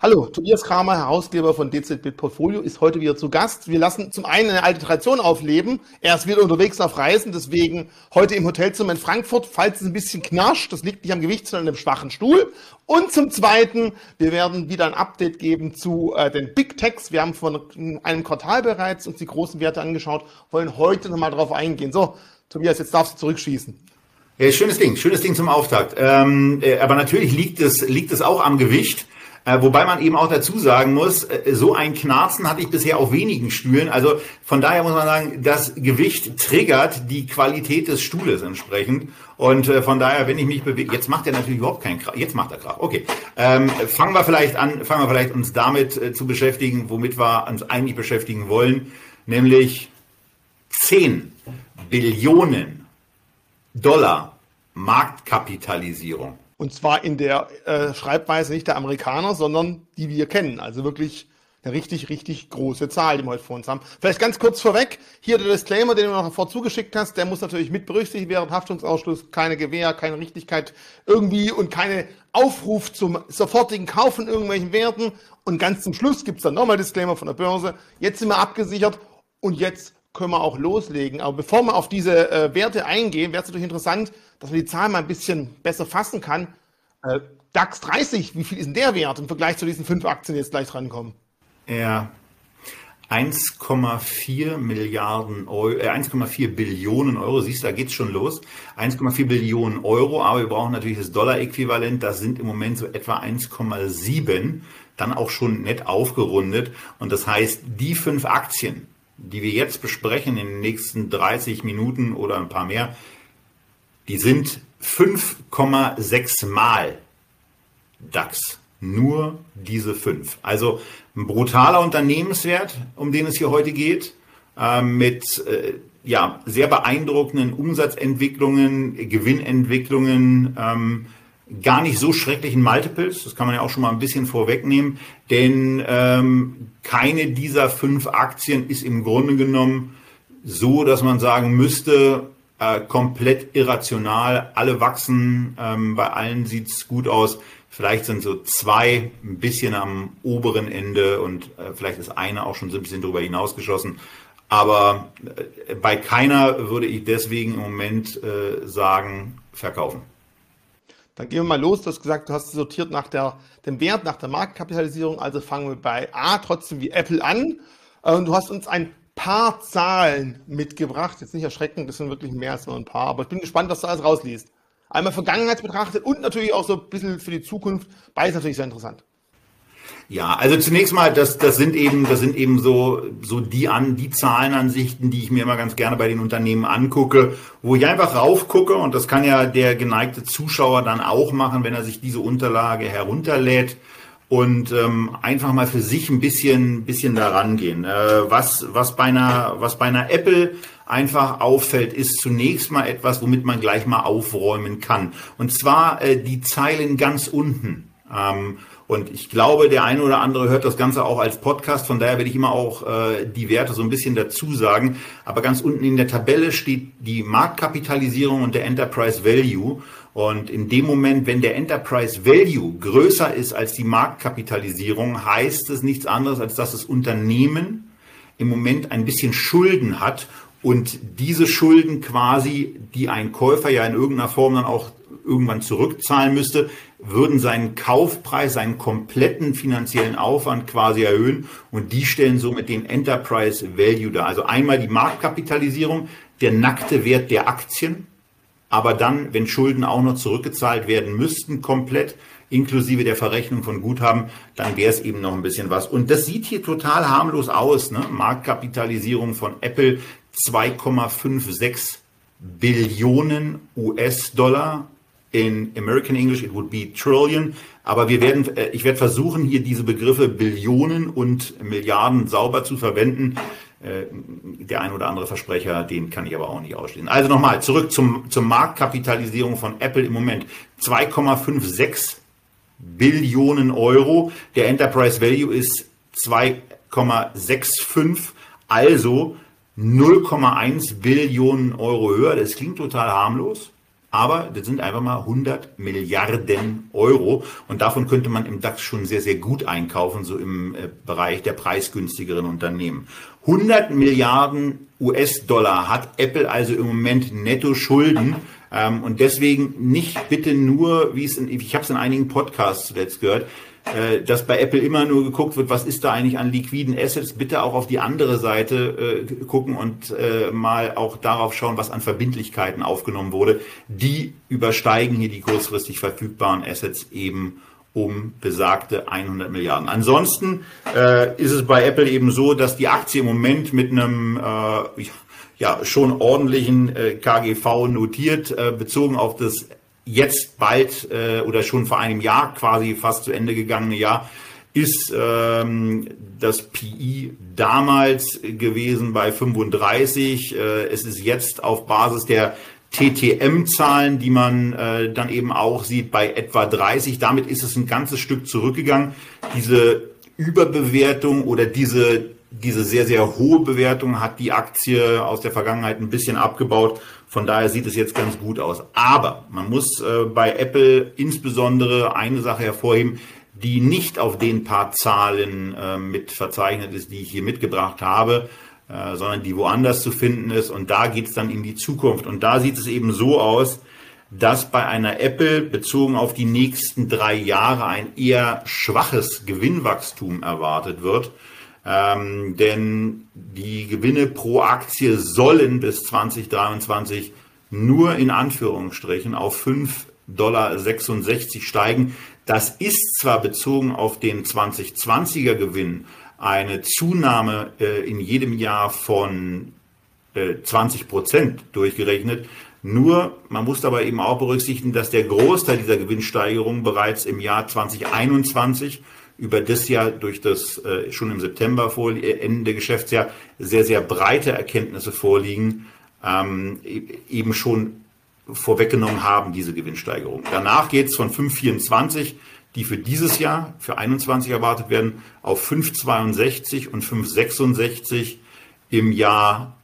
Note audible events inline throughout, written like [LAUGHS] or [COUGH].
Hallo, Tobias Kramer, Herausgeber von DZB Portfolio, ist heute wieder zu Gast. Wir lassen zum einen eine alte Tradition aufleben. Er ist wieder unterwegs auf Reisen, deswegen heute im Hotelzimmer in Frankfurt. Falls es ein bisschen knarscht, das liegt nicht am Gewicht, sondern einem schwachen Stuhl. Und zum zweiten, wir werden wieder ein Update geben zu äh, den Big Techs. Wir haben vor einem Quartal bereits uns die großen Werte angeschaut, wollen heute nochmal darauf eingehen. So, Tobias, jetzt darfst du zurückschießen. Ja, schönes Ding, schönes Ding zum Auftakt. Ähm, äh, aber natürlich liegt es, liegt es auch am Gewicht. Äh, wobei man eben auch dazu sagen muss, äh, so ein Knarzen hatte ich bisher auf wenigen Stühlen. Also von daher muss man sagen, das Gewicht triggert die Qualität des Stuhles entsprechend. Und äh, von daher, wenn ich mich bewege, jetzt macht er natürlich überhaupt keinen Krach. Jetzt macht er Krach. Okay, ähm, fangen wir vielleicht an, fangen wir vielleicht uns damit zu beschäftigen, womit wir uns eigentlich beschäftigen wollen, nämlich 10 Billionen Dollar Marktkapitalisierung. Und zwar in der äh, Schreibweise nicht der Amerikaner, sondern die wir kennen. Also wirklich eine richtig, richtig große Zahl, die wir heute vor uns haben. Vielleicht ganz kurz vorweg, hier der Disclaimer, den du noch davor zugeschickt hast, der muss natürlich mit berücksichtigt werden, Haftungsausschluss, keine Gewähr, keine Richtigkeit irgendwie und keine Aufruf zum sofortigen Kauf von irgendwelchen Werten. Und ganz zum Schluss gibt's dann nochmal Disclaimer von der Börse. Jetzt sind wir abgesichert und jetzt können wir auch loslegen. Aber bevor wir auf diese äh, Werte eingehen, wäre es natürlich interessant, dass man die Zahlen mal ein bisschen besser fassen kann. Äh, DAX 30, wie viel ist denn der Wert im Vergleich zu diesen fünf Aktien, die jetzt gleich drankommen? Ja, 1,4 Milliarden Euro, äh, 1,4 Billionen Euro, siehst du, da geht's schon los. 1,4 Billionen Euro, aber wir brauchen natürlich das Dollar-Äquivalent, das sind im Moment so etwa 1,7, dann auch schon nett aufgerundet. Und das heißt, die fünf Aktien, die wir jetzt besprechen in den nächsten 30 Minuten oder ein paar mehr, die sind 5,6 Mal DAX. Nur diese fünf. Also ein brutaler Unternehmenswert, um den es hier heute geht, äh, mit äh, ja, sehr beeindruckenden Umsatzentwicklungen, Gewinnentwicklungen, ähm, gar nicht so schrecklichen Multiples, das kann man ja auch schon mal ein bisschen vorwegnehmen, denn ähm, keine dieser fünf Aktien ist im Grunde genommen so, dass man sagen müsste, äh, komplett irrational, alle wachsen, ähm, bei allen sieht's gut aus. Vielleicht sind so zwei ein bisschen am oberen Ende und äh, vielleicht ist eine auch schon so ein bisschen darüber hinausgeschossen. Aber äh, bei keiner würde ich deswegen im Moment äh, sagen, verkaufen. Dann gehen wir mal los. Du hast gesagt, du hast sortiert nach der, dem Wert, nach der Marktkapitalisierung. Also fangen wir bei A trotzdem wie Apple an. Äh, und du hast uns ein paar Zahlen mitgebracht. Jetzt nicht erschreckend, das sind wirklich mehr als nur ein paar. Aber ich bin gespannt, was du alles rausliest. Einmal Vergangenheit betrachtet und natürlich auch so ein bisschen für die Zukunft. Beides natürlich sehr interessant. Ja, also zunächst mal, das, das sind eben, das sind eben so, so die an, die Zahlenansichten, die ich mir immer ganz gerne bei den Unternehmen angucke, wo ich einfach raufgucke und das kann ja der geneigte Zuschauer dann auch machen, wenn er sich diese Unterlage herunterlädt und ähm, einfach mal für sich ein bisschen, bisschen daran gehen. Äh, was, was bei einer, was bei einer Apple einfach auffällt, ist zunächst mal etwas, womit man gleich mal aufräumen kann. Und zwar äh, die Zeilen ganz unten. Ähm, und ich glaube, der eine oder andere hört das Ganze auch als Podcast. Von daher werde ich immer auch äh, die Werte so ein bisschen dazu sagen. Aber ganz unten in der Tabelle steht die Marktkapitalisierung und der Enterprise Value. Und in dem Moment, wenn der Enterprise Value größer ist als die Marktkapitalisierung, heißt es nichts anderes, als dass das Unternehmen im Moment ein bisschen Schulden hat und diese Schulden quasi, die ein Käufer ja in irgendeiner Form dann auch irgendwann zurückzahlen müsste, würden seinen Kaufpreis, seinen kompletten finanziellen Aufwand quasi erhöhen und die stellen somit den Enterprise Value dar. Also einmal die Marktkapitalisierung, der nackte Wert der Aktien, aber dann, wenn Schulden auch noch zurückgezahlt werden müssten, komplett, inklusive der Verrechnung von Guthaben, dann wäre es eben noch ein bisschen was. Und das sieht hier total harmlos aus. Ne? Marktkapitalisierung von Apple 2,56 Billionen US-Dollar in American English it would be trillion. Aber wir werden, äh, ich werde versuchen, hier diese Begriffe Billionen und Milliarden sauber zu verwenden. Äh, der ein oder andere Versprecher, den kann ich aber auch nicht ausstehen. Also nochmal zurück zum, zur Marktkapitalisierung von Apple im Moment. 2,56 Billionen Euro. Der Enterprise Value ist 2,65. Also 0,1 Billionen Euro höher. Das klingt total harmlos. Aber das sind einfach mal 100 Milliarden Euro. Und davon könnte man im DAX schon sehr, sehr gut einkaufen, so im äh, Bereich der preisgünstigeren Unternehmen. 100 Milliarden US-Dollar hat Apple also im Moment netto Schulden. Ähm, und deswegen nicht bitte nur, wie es in, ich habe es in einigen Podcasts zuletzt gehört, äh, dass bei Apple immer nur geguckt wird, was ist da eigentlich an liquiden Assets, bitte auch auf die andere Seite äh, gucken und äh, mal auch darauf schauen, was an Verbindlichkeiten aufgenommen wurde. Die übersteigen hier die kurzfristig verfügbaren Assets eben um besagte 100 Milliarden. Ansonsten äh, ist es bei Apple eben so, dass die Aktie im Moment mit einem äh, ja schon ordentlichen äh, KGV notiert, äh, bezogen auf das jetzt bald äh, oder schon vor einem Jahr quasi fast zu Ende gegangene Jahr, ist ähm, das PI damals gewesen bei 35. Äh, es ist jetzt auf Basis der TTM-Zahlen, die man äh, dann eben auch sieht, bei etwa 30. Damit ist es ein ganzes Stück zurückgegangen. Diese Überbewertung oder diese, diese sehr, sehr hohe Bewertung hat die Aktie aus der Vergangenheit ein bisschen abgebaut von daher sieht es jetzt ganz gut aus. Aber man muss äh, bei Apple insbesondere eine Sache hervorheben, die nicht auf den paar Zahlen äh, mit verzeichnet ist, die ich hier mitgebracht habe, äh, sondern die woanders zu finden ist. Und da geht es dann in die Zukunft. Und da sieht es eben so aus, dass bei einer Apple bezogen auf die nächsten drei Jahre ein eher schwaches Gewinnwachstum erwartet wird. Ähm, denn die Gewinne pro Aktie sollen bis 2023 nur in Anführungsstrichen auf 5,66 Dollar steigen. Das ist zwar bezogen auf den 2020er Gewinn eine Zunahme äh, in jedem Jahr von äh, 20 Prozent durchgerechnet. Nur, man muss dabei eben auch berücksichtigen, dass der Großteil dieser Gewinnsteigerung bereits im Jahr 2021 über das ja durch das äh, schon im September vor, äh, Geschäftsjahr sehr, sehr breite Erkenntnisse vorliegen, ähm, e-, eben schon vorweggenommen haben, diese Gewinnsteigerung. Danach geht es von 5,24, die für dieses Jahr, für 21 erwartet werden, auf 5,62 und 5,66 im Jahr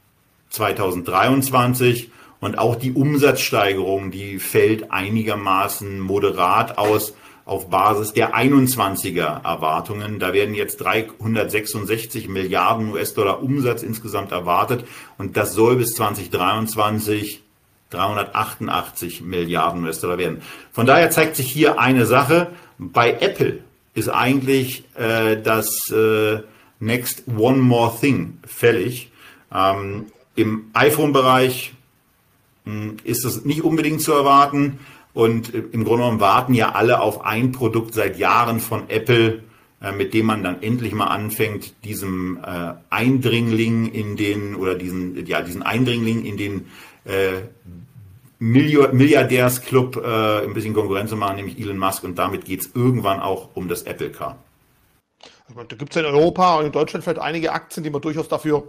2023. Und auch die Umsatzsteigerung, die fällt einigermaßen moderat aus auf Basis der 21er Erwartungen. Da werden jetzt 366 Milliarden US-Dollar Umsatz insgesamt erwartet und das soll bis 2023 388 Milliarden US-Dollar werden. Von daher zeigt sich hier eine Sache. Bei Apple ist eigentlich äh, das äh, Next One More Thing fällig. Ähm, Im iPhone-Bereich hm, ist es nicht unbedingt zu erwarten. Und äh, im Grunde genommen warten ja alle auf ein Produkt seit Jahren von Apple, äh, mit dem man dann endlich mal anfängt, diesem äh, Eindringling in den, oder diesen, ja, diesen Eindringling in den äh, Milliardärsclub äh, ein bisschen Konkurrenz zu machen, nämlich Elon Musk. Und damit geht es irgendwann auch um das Apple Car. Da gibt es in Europa und in Deutschland vielleicht einige Aktien, die man durchaus dafür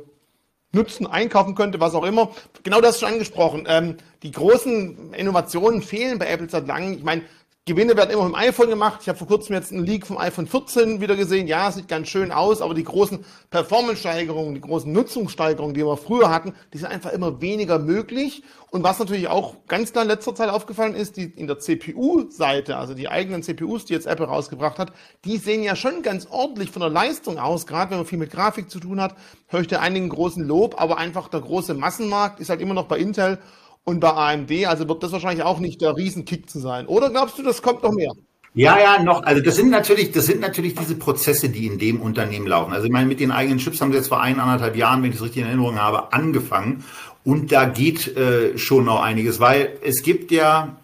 nutzen, einkaufen könnte, was auch immer. Genau das schon angesprochen. Ähm, die großen Innovationen fehlen bei Apple seit langem. Ich meine, Gewinne werden immer vom iPhone gemacht. Ich habe vor kurzem jetzt einen Leak vom iPhone 14 wieder gesehen. Ja, sieht ganz schön aus, aber die großen Performance-Steigerungen, die großen Nutzungssteigerungen, die wir früher hatten, die sind einfach immer weniger möglich. Und was natürlich auch ganz klar in letzter Zeit aufgefallen ist, die in der CPU-Seite, also die eigenen CPUs, die jetzt Apple rausgebracht hat, die sehen ja schon ganz ordentlich von der Leistung aus, gerade wenn man viel mit Grafik zu tun hat, höre ich da einigen großen Lob, aber einfach der große Massenmarkt ist halt immer noch bei Intel und bei AMD, also wird das wahrscheinlich auch nicht der Riesenkick zu sein. Oder glaubst du, das kommt noch mehr? Ja, ja, noch. Also das sind natürlich, das sind natürlich diese Prozesse, die in dem Unternehmen laufen. Also ich meine, mit den eigenen Chips haben sie jetzt vor eineinhalb Jahren, wenn ich es richtig in Erinnerung habe, angefangen. Und da geht äh, schon noch einiges, weil es gibt ja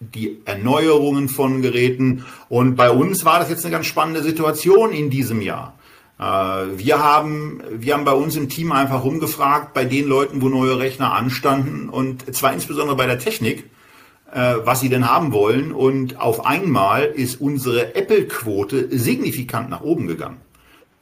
die Erneuerungen von Geräten. Und bei uns war das jetzt eine ganz spannende Situation in diesem Jahr. Äh, wir haben, wir haben bei uns im Team einfach rumgefragt, bei den Leuten, wo neue Rechner anstanden und zwar insbesondere bei der Technik, äh, was sie denn haben wollen. Und auf einmal ist unsere Apple-Quote signifikant nach oben gegangen.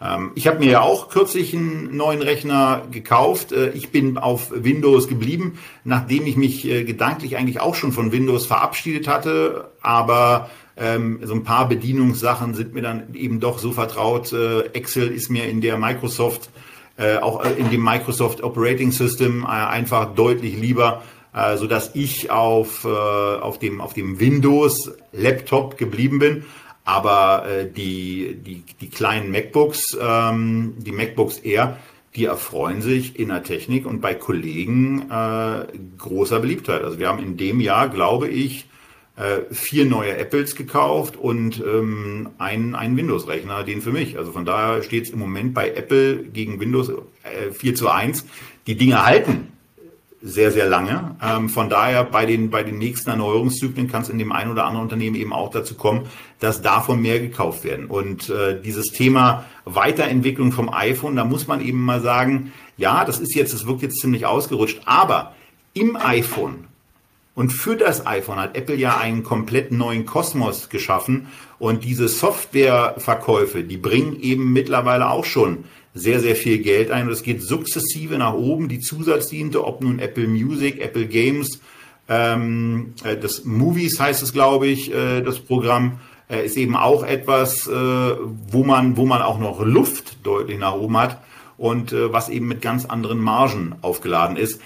Ähm, ich habe mir ja auch kürzlich einen neuen Rechner gekauft. Äh, ich bin auf Windows geblieben, nachdem ich mich gedanklich eigentlich auch schon von Windows verabschiedet hatte. Aber ähm, so ein paar Bedienungssachen sind mir dann eben doch so vertraut. Äh, Excel ist mir in der Microsoft, äh, auch in dem Microsoft Operating System äh, einfach deutlich lieber äh, so dass ich auf, äh, auf dem, auf dem Windows Laptop geblieben bin. Aber äh, die, die, die kleinen MacBooks, ähm, die MacBooks Air, die erfreuen sich in der Technik und bei Kollegen äh, großer Beliebtheit. Also wir haben in dem Jahr, glaube ich, äh, vier neue Apples gekauft und ähm, einen, einen Windows-Rechner, den für mich. Also von daher steht es im Moment bei Apple gegen Windows äh, 4 zu 1. Die Dinge halten sehr, sehr lange. Ähm, von daher bei den, bei den nächsten Erneuerungszyklen kann es in dem einen oder anderen Unternehmen eben auch dazu kommen, dass davon mehr gekauft werden. Und äh, dieses Thema Weiterentwicklung vom iPhone, da muss man eben mal sagen, ja, das ist jetzt, das wirkt jetzt ziemlich ausgerutscht, aber im iPhone und für das iPhone hat Apple ja einen komplett neuen Kosmos geschaffen. Und diese Softwareverkäufe, die bringen eben mittlerweile auch schon sehr, sehr viel Geld ein und es geht sukzessive nach oben. Die Zusatzdienste, ob nun Apple Music, Apple Games, ähm, äh, das Movies heißt es, glaube ich, äh, das Programm, äh, ist eben auch etwas, äh, wo, man, wo man auch noch Luft deutlich nach oben hat und äh, was eben mit ganz anderen Margen aufgeladen ist.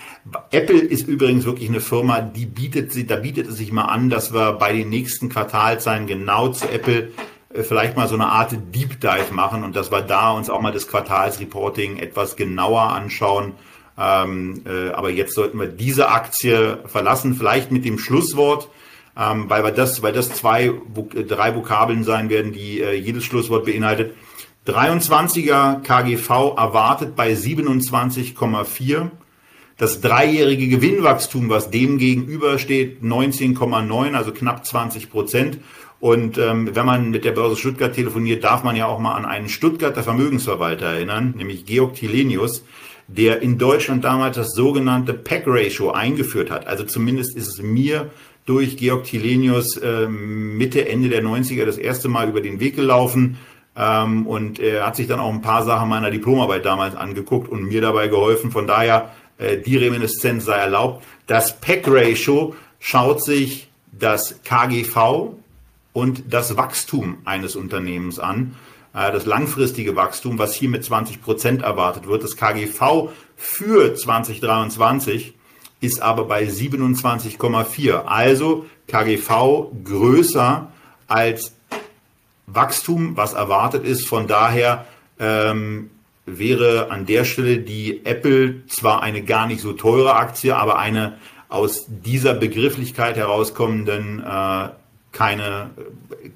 Apple ist übrigens wirklich eine Firma, die bietet sie, da bietet es sich mal an, dass wir bei den nächsten Quartalzahlen genau zu Apple äh, vielleicht mal so eine Art Deep Dive machen und dass wir da uns auch mal das Quartalsreporting etwas genauer anschauen. Ähm, äh, aber jetzt sollten wir diese Aktie verlassen, vielleicht mit dem Schlusswort, ähm, weil wir das, weil das zwei, drei Vokabeln sein werden, die äh, jedes Schlusswort beinhaltet. 23er KGV erwartet bei 27,4. Das dreijährige Gewinnwachstum, was dem gegenübersteht, 19,9, also knapp 20 Prozent. Und ähm, wenn man mit der Börse Stuttgart telefoniert, darf man ja auch mal an einen Stuttgarter Vermögensverwalter erinnern, nämlich Georg Tilenius, der in Deutschland damals das sogenannte Pack Ratio eingeführt hat. Also zumindest ist es mir durch Georg Tilenius äh, Mitte, Ende der 90er das erste Mal über den Weg gelaufen. Ähm, und er hat sich dann auch ein paar Sachen meiner Diplomarbeit damals angeguckt und mir dabei geholfen. Von daher, äh, die Reminiszenz sei erlaubt. Das Pack Ratio schaut sich das KGV und das Wachstum eines Unternehmens an. Äh, das langfristige Wachstum, was hier mit 20 Prozent erwartet wird. Das KGV für 2023 ist aber bei 27,4. Also KGV größer als Wachstum, was erwartet ist. Von daher ähm, wäre an der Stelle die Apple zwar eine gar nicht so teure Aktie, aber eine aus dieser Begrifflichkeit herauskommenden äh, keine,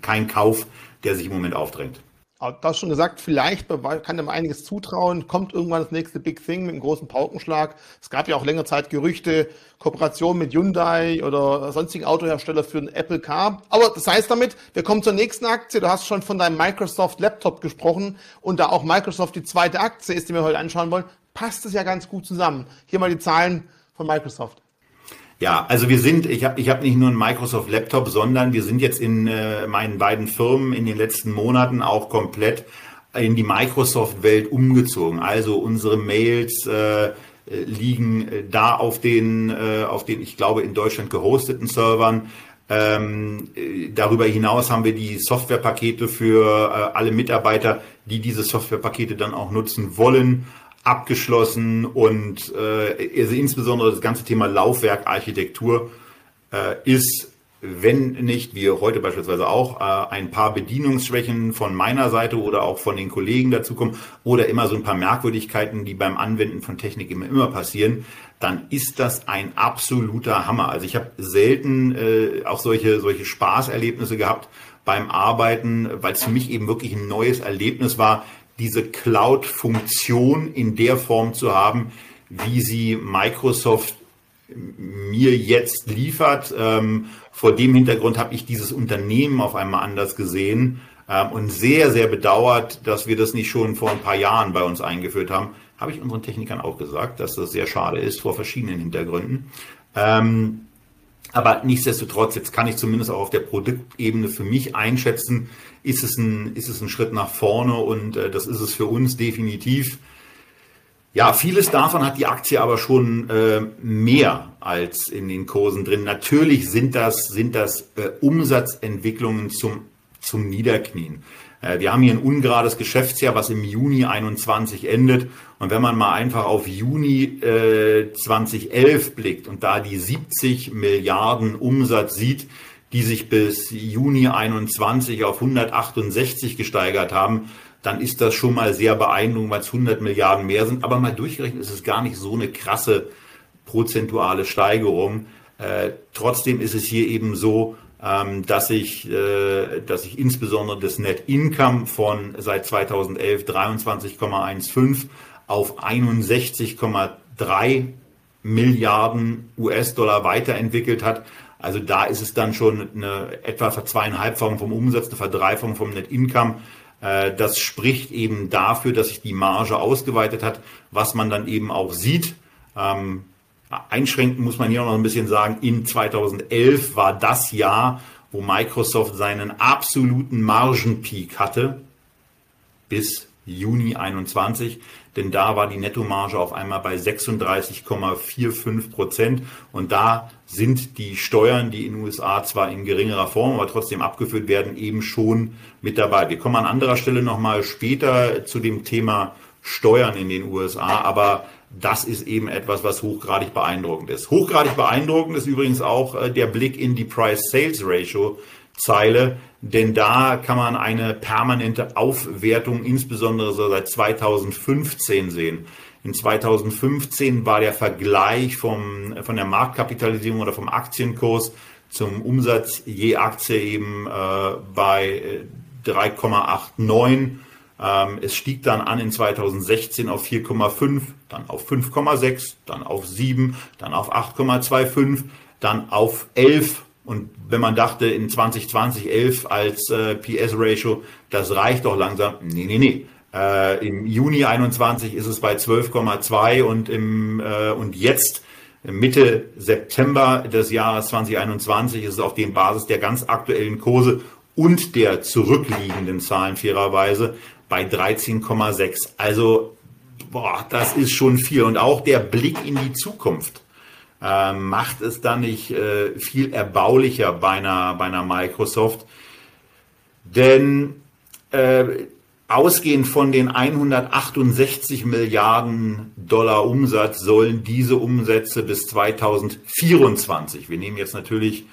kein Kauf, der sich im Moment aufdrängt. Du hast schon gesagt, vielleicht kann dem einiges zutrauen, kommt irgendwann das nächste Big Thing mit einem großen Paukenschlag. Es gab ja auch länger Zeit Gerüchte, Kooperation mit Hyundai oder sonstigen Autohersteller für einen Apple Car. Aber das heißt damit, wir kommen zur nächsten Aktie. Du hast schon von deinem Microsoft Laptop gesprochen und da auch Microsoft die zweite Aktie ist, die wir heute anschauen wollen, passt es ja ganz gut zusammen. Hier mal die Zahlen von Microsoft. Ja, also wir sind, ich habe ich hab nicht nur einen Microsoft Laptop, sondern wir sind jetzt in äh, meinen beiden Firmen in den letzten Monaten auch komplett in die Microsoft-Welt umgezogen. Also unsere Mails äh, liegen äh, da auf den, äh, auf den, ich glaube, in Deutschland gehosteten Servern. Ähm, äh, darüber hinaus haben wir die Softwarepakete für äh, alle Mitarbeiter, die diese Softwarepakete dann auch nutzen wollen abgeschlossen und äh, also insbesondere das ganze Thema Laufwerkarchitektur äh, ist, wenn nicht, wie heute beispielsweise auch, äh, ein paar Bedienungsschwächen von meiner Seite oder auch von den Kollegen dazukommen oder immer so ein paar Merkwürdigkeiten, die beim Anwenden von Technik immer, immer passieren, dann ist das ein absoluter Hammer. Also ich habe selten äh, auch solche, solche Spaßerlebnisse gehabt beim Arbeiten, weil es für mich eben wirklich ein neues Erlebnis war, diese Cloud-Funktion in der Form zu haben, wie sie Microsoft mir jetzt liefert. Ähm, vor dem Hintergrund habe ich dieses Unternehmen auf einmal anders gesehen ähm, und sehr, sehr bedauert, dass wir das nicht schon vor ein paar Jahren bei uns eingeführt haben. Habe ich unseren Technikern auch gesagt, dass das sehr schade ist vor verschiedenen Hintergründen. Ähm, aber nichtsdestotrotz, jetzt kann ich zumindest auch auf der Produktebene für mich einschätzen, ist es ein, ist es ein Schritt nach vorne und äh, das ist es für uns definitiv. Ja, vieles davon hat die Aktie aber schon äh, mehr als in den Kursen drin. Natürlich sind das, sind das äh, Umsatzentwicklungen zum, zum Niederknien. Äh, wir haben hier ein ungerades Geschäftsjahr, was im Juni 21 endet. Und wenn man mal einfach auf Juni äh, 2011 blickt und da die 70 Milliarden Umsatz sieht, die sich bis Juni 21 auf 168 gesteigert haben, dann ist das schon mal sehr beeindruckend, weil es 100 Milliarden mehr sind. Aber mal durchgerechnet ist es gar nicht so eine krasse prozentuale Steigerung. Äh, trotzdem ist es hier eben so, dass ich, äh, dass ich insbesondere das Net Income von seit 2011 23,15 auf 61,3 Milliarden US-Dollar weiterentwickelt hat. Also da ist es dann schon eine etwa Verzweieinhalbfachung vom Umsatz, eine Verdreifachung vom Net Income. Äh, das spricht eben dafür, dass sich die Marge ausgeweitet hat, was man dann eben auch sieht. Einschränken muss man hier noch ein bisschen sagen, in 2011 war das Jahr, wo Microsoft seinen absoluten Margenpeak hatte, bis Juni 21 denn da war die Nettomarge auf einmal bei 36,45 Prozent. Und da sind die Steuern, die in den USA zwar in geringerer Form, aber trotzdem abgeführt werden, eben schon mit dabei. Wir kommen an anderer Stelle nochmal später zu dem Thema Steuern in den USA, aber das ist eben etwas, was hochgradig beeindruckend ist. Hochgradig beeindruckend ist übrigens auch äh, der Blick in die Price-Sales-Ratio, Zeile, denn da kann man eine permanente Aufwertung, insbesondere so seit 2015 sehen. In 2015 war der Vergleich vom, von der Marktkapitalisierung oder vom Aktienkurs zum Umsatz je Aktie eben äh, bei 3,89. Äh, ähm, es stieg dann an in 2016 auf 4,5, dann auf 5,6, dann auf 7, dann auf 8,25, dann auf 11 und wenn man dachte in 2020 11 als äh, PS-Ratio, das reicht doch langsam. Nee, nee, nee. Äh, Im Juni 21 ist es bei 12,2 und im äh, und jetzt Mitte September des Jahres 2021 ist es auf dem Basis der ganz aktuellen Kurse und der zurückliegenden Zahlen fairerweise bei 13,6. Also boah, das ist schon viel und auch der Blick in die Zukunft äh, macht es dann nicht äh, viel erbaulicher bei einer, bei einer Microsoft. Denn äh, ausgehend von den 168 Milliarden Dollar Umsatz sollen diese Umsätze bis 2024, wir nehmen jetzt natürlich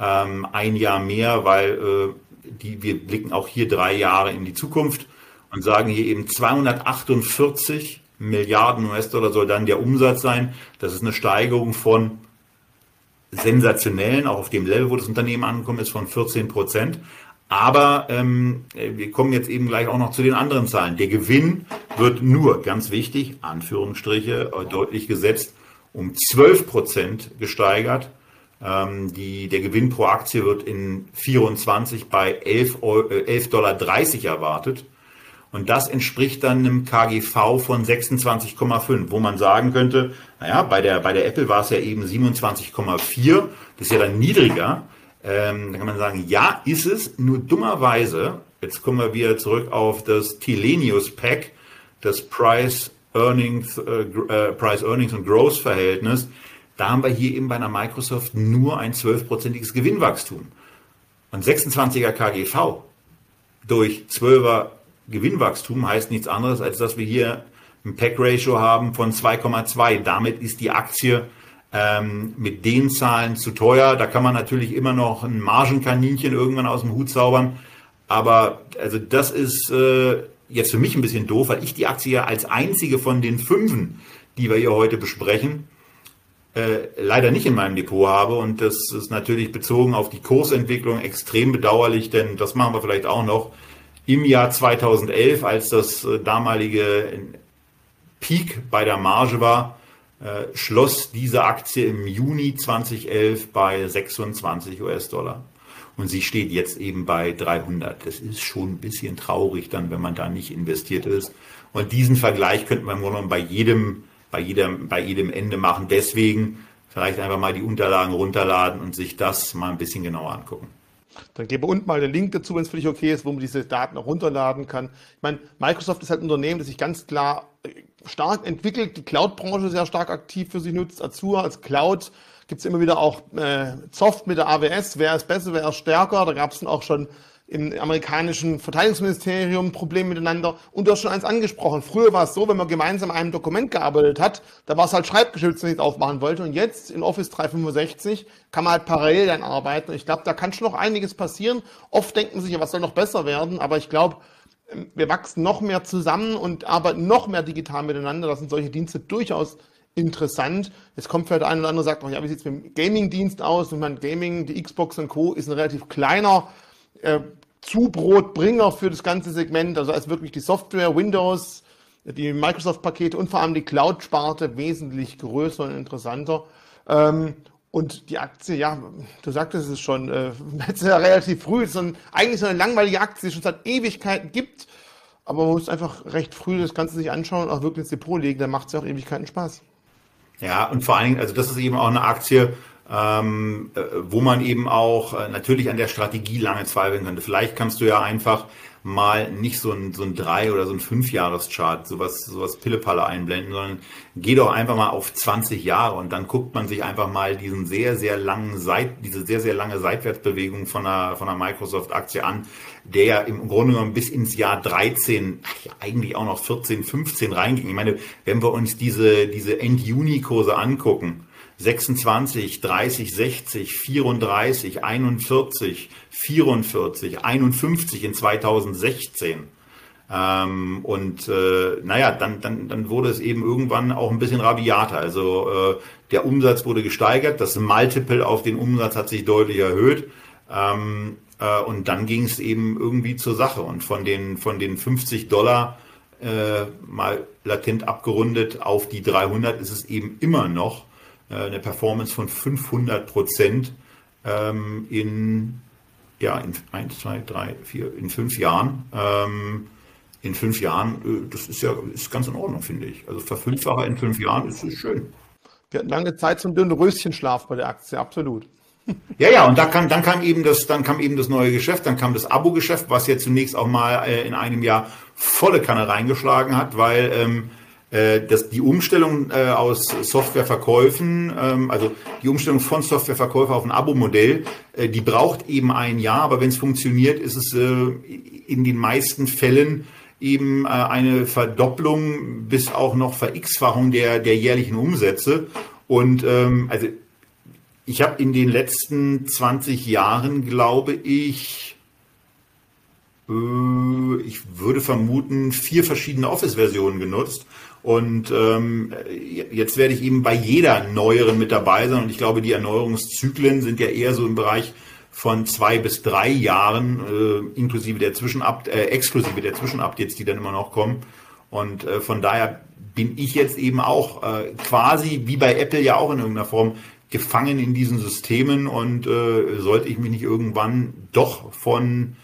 ähm, ein Jahr mehr, weil äh, die, wir blicken auch hier drei Jahre in die Zukunft und sagen hier eben 248 Milliarden US-Dollar soll dann der Umsatz sein. Das ist eine Steigerung von sensationellen, auch auf dem Level, wo das Unternehmen angekommen ist, von 14 Prozent. Aber ähm, wir kommen jetzt eben gleich auch noch zu den anderen Zahlen. Der Gewinn wird nur, ganz wichtig, Anführungsstriche, äh, deutlich gesetzt, um 12 Prozent gesteigert. Ähm, die, der Gewinn pro Aktie wird in 24 bei 11,30 äh, 11 Dollar erwartet. Und das entspricht dann einem KGV von 26,5, wo man sagen könnte, naja, bei der, bei der Apple war es ja eben 27,4, das ist ja dann niedriger. Ähm, da kann man sagen, ja, ist es, nur dummerweise, jetzt kommen wir wieder zurück auf das Tilenius Pack, das Price Earnings, äh, äh, Price Earnings und Growth Verhältnis. Da haben wir hier eben bei einer Microsoft nur ein 12-prozentiges Gewinnwachstum. Und 26er KGV durch 12er Gewinnwachstum heißt nichts anderes, als dass wir hier ein Pack-Ratio haben von 2,2. Damit ist die Aktie ähm, mit den Zahlen zu teuer. Da kann man natürlich immer noch ein Margenkaninchen irgendwann aus dem Hut zaubern. Aber also das ist äh, jetzt für mich ein bisschen doof, weil ich die Aktie ja als einzige von den fünfen, die wir hier heute besprechen, äh, leider nicht in meinem Depot habe. Und das ist natürlich bezogen auf die Kursentwicklung extrem bedauerlich, denn das machen wir vielleicht auch noch im Jahr 2011, als das äh, damalige Peak bei der Marge war, äh, schloss diese Aktie im Juni 2011 bei 26 US-Dollar. Und sie steht jetzt eben bei 300. Das ist schon ein bisschen traurig dann, wenn man da nicht investiert ist. Und diesen Vergleich könnte man nur bei jedem, bei jedem, bei jedem Ende machen. Deswegen vielleicht einfach mal die Unterlagen runterladen und sich das mal ein bisschen genauer angucken. Dann gebe unten mal den Link dazu, wenn es für dich okay ist, wo man diese Daten auch runterladen kann. Ich meine, Microsoft ist halt ein Unternehmen, das sich ganz klar äh, stark entwickelt, die Cloud-Branche sehr stark aktiv für sich nutzt. Azure als Cloud gibt es immer wieder auch äh, Soft mit der AWS. Wer ist besser, wer ist stärker? Da gab es dann auch schon im amerikanischen Verteidigungsministerium Probleme miteinander. Und du hast schon eins angesprochen. Früher war es so, wenn man gemeinsam an einem Dokument gearbeitet hat, da war es halt Schreibgeschützt, wenn ich es aufmachen wollte. Und jetzt in Office 365 kann man halt parallel dann arbeiten. Ich glaube, da kann schon noch einiges passieren. Oft denken sich, ja, was soll noch besser werden? Aber ich glaube, wir wachsen noch mehr zusammen und arbeiten noch mehr digital miteinander. Das sind solche Dienste durchaus interessant. Jetzt kommt vielleicht ein oder andere sagt, ja, wie sieht es mit dem Gaming-Dienst aus? Und mein Gaming, die Xbox und Co. ist ein relativ kleiner äh, Zubrotbringer für das ganze Segment. Also als wirklich die Software, Windows, die Microsoft-Pakete und vor allem die Cloud-Sparte wesentlich größer und interessanter. Ähm, und die Aktie, ja, du sagtest es schon, äh, [LAUGHS] ja relativ früh, ist so ein, eigentlich so eine langweilige Aktie, die schon seit Ewigkeiten gibt. Aber man muss einfach recht früh das Ganze sich anschauen und auch wirklich ins Depot legen, dann macht es ja auch Ewigkeiten Spaß. Ja, und vor allen Dingen, also das ist eben auch eine Aktie, ähm, äh, wo man eben auch äh, natürlich an der Strategie lange zweifeln könnte. Vielleicht kannst du ja einfach mal nicht so ein, so ein drei oder so ein Fünfjahreschart, sowas, sowas Pillepalle einblenden, sondern geh doch einfach mal auf 20 Jahre und dann guckt man sich einfach mal diesen sehr, sehr langen Seit, diese sehr, sehr lange Seitwärtsbewegung von einer, von einer Microsoft-Aktie an, der ja im Grunde genommen bis ins Jahr 13, ach, eigentlich auch noch 14, 15 reinging. Ich meine, wenn wir uns diese, diese End-Juni-Kurse angucken, 26, 30, 60, 34, 41, 44, 51 in 2016. Ähm, und äh, naja, dann, dann, dann wurde es eben irgendwann auch ein bisschen rabiater. Also äh, der Umsatz wurde gesteigert, das Multiple auf den Umsatz hat sich deutlich erhöht. Ähm, äh, und dann ging es eben irgendwie zur Sache. Und von den, von den 50 Dollar äh, mal latent abgerundet auf die 300 ist es eben immer noch eine Performance von 500 Prozent ähm, in, ja, in 1, 2, 3, 4, in fünf Jahren. Ähm, in fünf Jahren, äh, das ist ja ist ganz in Ordnung, finde ich. Also verfünffacher in fünf Jahren ist, ist schön. Wir hatten lange Zeit zum dünnen Röschenschlaf bei der Aktie, absolut. Ja, ja, und da kam, dann kam eben das, dann kam eben das neue Geschäft, dann kam das Abo-Geschäft, was jetzt zunächst auch mal äh, in einem Jahr volle Kanne reingeschlagen hat, weil ähm, äh, dass die Umstellung äh, aus Softwareverkäufen, ähm, also die Umstellung von Softwareverkäufer auf ein Abo-Modell, äh, die braucht eben ein Jahr, aber wenn es funktioniert, ist es äh, in den meisten Fällen eben äh, eine Verdopplung bis auch noch Ver-X-Fachung der, der jährlichen Umsätze. Und ähm, also ich habe in den letzten 20 Jahren, glaube ich, äh, ich würde vermuten, vier verschiedene Office-Versionen genutzt. Und ähm, jetzt werde ich eben bei jeder neueren mit dabei sein. Und ich glaube, die Erneuerungszyklen sind ja eher so im Bereich von zwei bis drei Jahren, äh, inklusive der Zwischenupdates, äh, exklusive der Zwischenupdates, die dann immer noch kommen. Und äh, von daher bin ich jetzt eben auch äh, quasi wie bei Apple ja auch in irgendeiner Form gefangen in diesen Systemen und äh, sollte ich mich nicht irgendwann doch von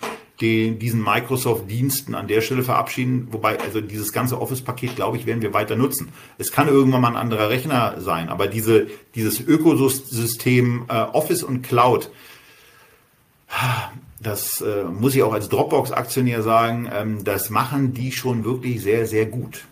den, diesen Microsoft-Diensten an der Stelle verabschieden. Wobei, also dieses ganze Office-Paket, glaube ich, werden wir weiter nutzen. Es kann irgendwann mal ein anderer Rechner sein, aber diese, dieses Ökosystem äh, Office und Cloud, das äh, muss ich auch als Dropbox-Aktionär sagen, ähm, das machen die schon wirklich sehr, sehr gut.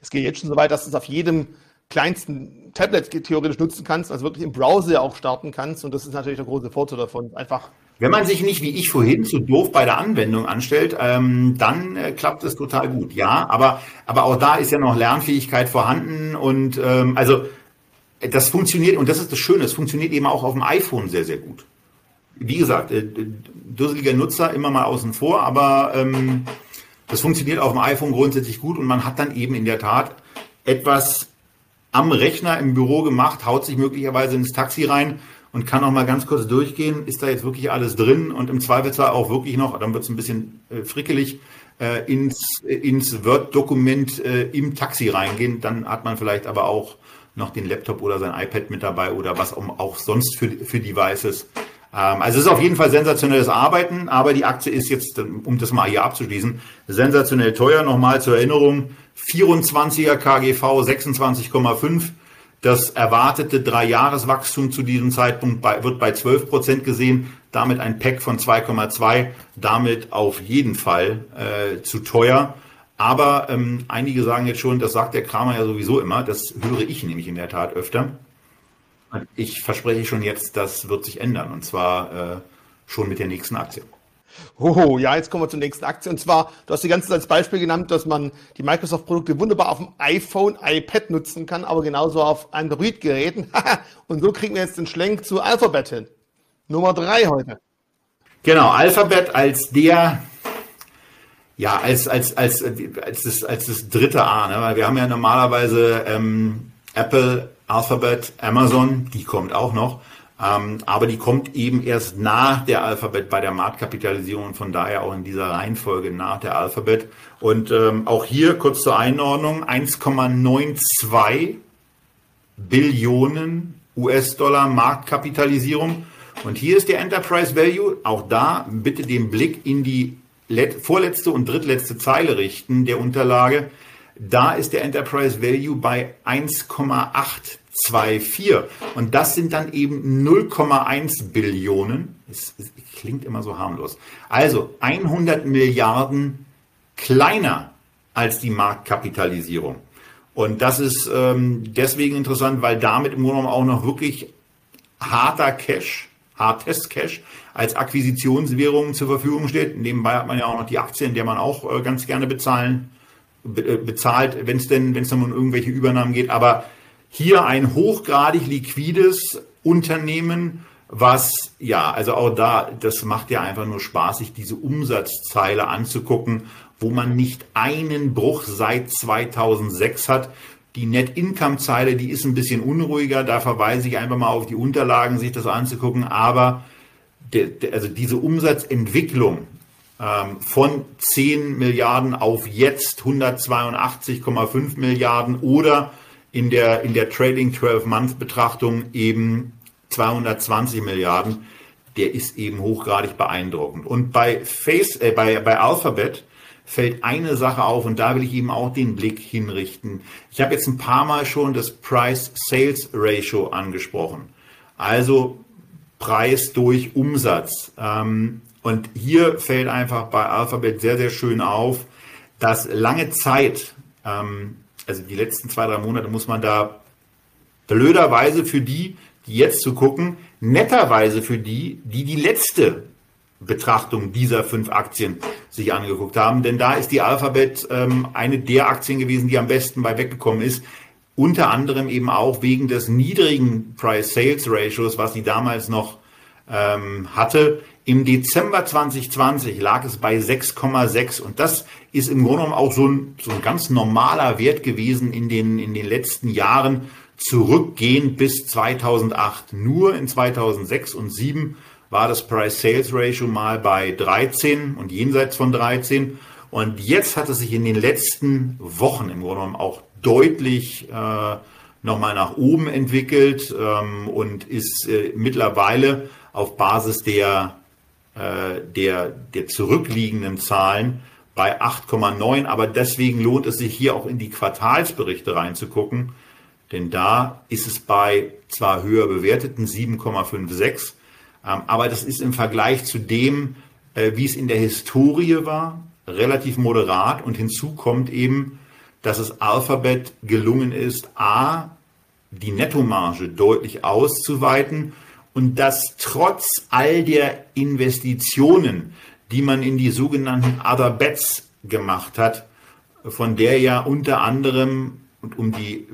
Es geht jetzt schon so weit, dass es auf jedem kleinsten Tablet theoretisch nutzen kannst, also wirklich im Browser auch starten kannst. Und das ist natürlich der große Vorteil davon. Einfach wenn man sich nicht wie ich vorhin zu doof bei der Anwendung anstellt, ähm, dann äh, klappt es total gut. Ja, aber, aber auch da ist ja noch Lernfähigkeit vorhanden und ähm, also das funktioniert und das ist das Schöne, es funktioniert eben auch auf dem iPhone sehr, sehr gut. Wie gesagt, äh, dusseliger Nutzer immer mal außen vor, aber ähm, das funktioniert auf dem iPhone grundsätzlich gut und man hat dann eben in der Tat etwas am Rechner im Büro gemacht, haut sich möglicherweise ins Taxi rein und kann auch mal ganz kurz durchgehen, ist da jetzt wirklich alles drin und im Zweifelsfall auch wirklich noch, dann wird es ein bisschen äh, frickelig, äh, ins, äh, ins Word-Dokument äh, im Taxi reingehen. Dann hat man vielleicht aber auch noch den Laptop oder sein iPad mit dabei oder was auch sonst für, für Devices. Ähm, also es ist auf jeden Fall sensationelles Arbeiten, aber die Aktie ist jetzt, um das mal hier abzuschließen, sensationell teuer. Nochmal zur Erinnerung, 24er KGV 26,5 das erwartete Dreijahreswachstum zu diesem Zeitpunkt bei, wird bei 12 Prozent gesehen, damit ein Pack von 2,2, damit auf jeden Fall äh, zu teuer. Aber ähm, einige sagen jetzt schon, das sagt der Kramer ja sowieso immer, das höre ich nämlich in der Tat öfter. Ich verspreche schon jetzt, das wird sich ändern und zwar äh, schon mit der nächsten Aktie. Oh, ja, jetzt kommen wir zur nächsten Aktie. Und zwar, du hast die ganze Zeit als Beispiel genannt, dass man die Microsoft-Produkte wunderbar auf dem iPhone, iPad nutzen kann, aber genauso auf Android-Geräten. [LAUGHS] Und so kriegen wir jetzt den Schlenk zu Alphabet hin. Nummer drei heute. Genau, Alphabet als der, ja, als, als, als, als, das, als das dritte A. Ne? Weil wir haben ja normalerweise ähm, Apple, Alphabet, Amazon, die kommt auch noch. Ähm, aber die kommt eben erst nach der Alphabet bei der Marktkapitalisierung, von daher auch in dieser Reihenfolge nach der Alphabet. Und ähm, auch hier kurz zur Einordnung, 1,92 Billionen US-Dollar Marktkapitalisierung. Und hier ist der Enterprise Value, auch da bitte den Blick in die vorletzte und drittletzte Zeile richten der Unterlage. Da ist der Enterprise Value bei 1,824 und das sind dann eben 0,1 Billionen. Es, klingt immer so harmlos. Also 100 Milliarden kleiner als die Marktkapitalisierung. Und das ist ähm, deswegen interessant, weil damit im Grunde genommen auch noch wirklich harter Cash, hartes Cash als Akquisitionswährung zur Verfügung steht. Nebenbei hat man ja auch noch die Aktien, der man auch äh, ganz gerne bezahlen äh, bezahlt, wenn es denn, wenn es dann um irgendwelche Übernahmen geht. Aber hier ein hochgradig liquides Unternehmen, was ja, also auch da, das macht ja einfach nur Spaß, sich diese Umsatzzeile anzugucken, wo man nicht einen Bruch seit 2006 hat. Die Net-Income-Zeile, die ist ein bisschen unruhiger. Da verweise ich einfach mal auf die Unterlagen, sich das anzugucken. Aber der, der, also diese Umsatzentwicklung, ähm, von 10 Milliarden auf jetzt 182,5 Milliarden oder in der, in der Trading 12-Month-Betrachtung eben 220 Milliarden, der ist eben hochgradig beeindruckend. Und bei, Face, äh, bei, bei Alphabet fällt eine Sache auf und da will ich eben auch den Blick hinrichten. Ich habe jetzt ein paar Mal schon das Price-Sales-Ratio angesprochen. Also Preis durch Umsatz. Ähm, und hier fällt einfach bei Alphabet sehr, sehr schön auf, dass lange Zeit, ähm, also die letzten zwei, drei Monate, muss man da blöderweise für die, die jetzt zu gucken, netterweise für die, die die letzte Betrachtung dieser fünf Aktien sich angeguckt haben. Denn da ist die Alphabet ähm, eine der Aktien gewesen, die am besten bei weggekommen ist. Unter anderem eben auch wegen des niedrigen Price-Sales-Ratios, was sie damals noch ähm, hatte. Im Dezember 2020 lag es bei 6,6 und das ist im Grunde genommen auch so ein, so ein ganz normaler Wert gewesen in den, in den letzten Jahren, zurückgehend bis 2008. Nur in 2006 und 2007 war das Price-Sales-Ratio mal bei 13 und jenseits von 13. Und jetzt hat es sich in den letzten Wochen im Grunde genommen auch deutlich äh, nochmal nach oben entwickelt ähm, und ist äh, mittlerweile auf Basis der äh, der, der zurückliegenden Zahlen bei 8,9. Aber deswegen lohnt es sich hier auch in die Quartalsberichte reinzugucken. Denn da ist es bei zwar höher bewerteten 7,56, ähm, aber das ist im Vergleich zu dem, äh, wie es in der Historie war, relativ moderat. Und hinzu kommt eben, dass es Alphabet gelungen ist, a, die Nettomarge deutlich auszuweiten und das trotz all der Investitionen, die man in die sogenannten Other Bets gemacht hat, von der ja unter anderem, und um die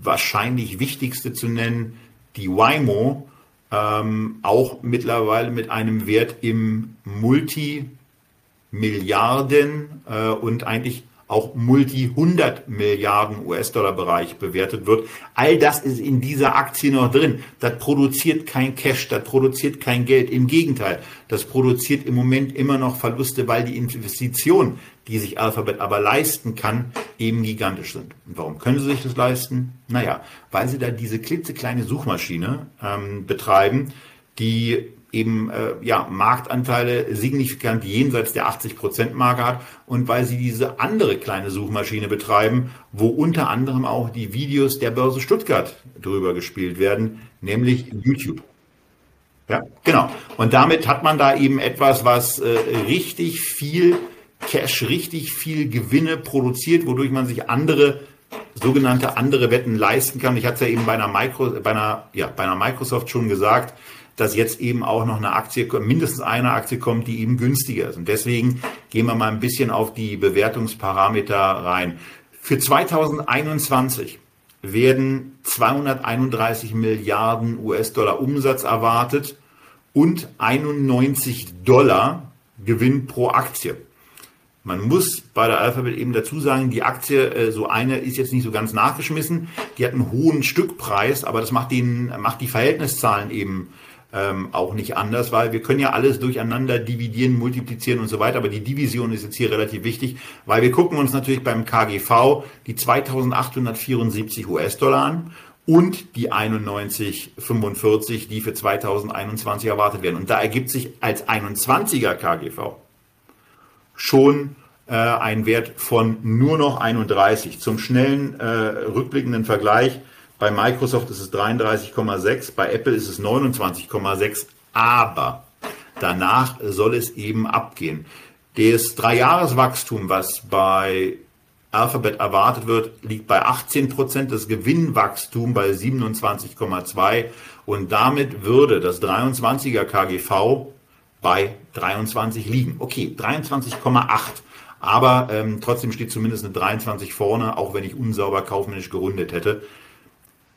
wahrscheinlich wichtigste zu nennen, die Waymo, ähm, auch mittlerweile mit einem Wert im Multimilliarden äh, und eigentlich auch Multi-100 Milliarden US-Dollar-Bereich bewertet wird. All das ist in dieser Aktie noch drin. Das produziert kein Cash, das produziert kein Geld. Im Gegenteil, das produziert im Moment immer noch Verluste, weil die Investitionen, die sich Alphabet aber leisten kann, eben gigantisch sind. Und warum können sie sich das leisten? Naja, weil sie da diese klitzekleine Suchmaschine ähm, betreiben, die eben äh, ja, Marktanteile signifikant jenseits der 80%-Marke hat und weil sie diese andere kleine Suchmaschine betreiben, wo unter anderem auch die Videos der Börse Stuttgart drüber gespielt werden, nämlich YouTube. Ja, genau. Und damit hat man da eben etwas, was äh, richtig viel Cash, richtig viel Gewinne produziert, wodurch man sich andere sogenannte andere Wetten leisten kann. Ich hatte es ja eben bei einer, Micro, bei einer, ja, bei einer Microsoft schon gesagt, dass jetzt eben auch noch eine Aktie, mindestens eine Aktie kommt, die eben günstiger ist. Und deswegen gehen wir mal ein bisschen auf die Bewertungsparameter rein. Für 2021 werden 231 Milliarden US-Dollar Umsatz erwartet und 91 Dollar Gewinn pro Aktie. Man muss bei der Alphabet eben dazu sagen, die Aktie, äh, so eine ist jetzt nicht so ganz nachgeschmissen. Die hat einen hohen Stückpreis, aber das macht, den, macht die Verhältniszahlen eben ähm, auch nicht anders, weil wir können ja alles durcheinander dividieren, multiplizieren und so weiter. Aber die Division ist jetzt hier relativ wichtig, weil wir gucken uns natürlich beim KGV die 2874 US-Dollar an und die 91,45, die für 2021 erwartet werden. Und da ergibt sich als 21er KGV schon äh, ein Wert von nur noch 31. Zum schnellen äh, rückblickenden Vergleich, bei Microsoft ist es 33,6, bei Apple ist es 29,6, aber danach soll es eben abgehen. Das Dreijahreswachstum, was bei Alphabet erwartet wird, liegt bei 18 Prozent, das Gewinnwachstum bei 27,2 und damit würde das 23er KGV bei 23 liegen. Okay, 23,8. Aber ähm, trotzdem steht zumindest eine 23 vorne, auch wenn ich unsauber kaufmännisch gerundet hätte.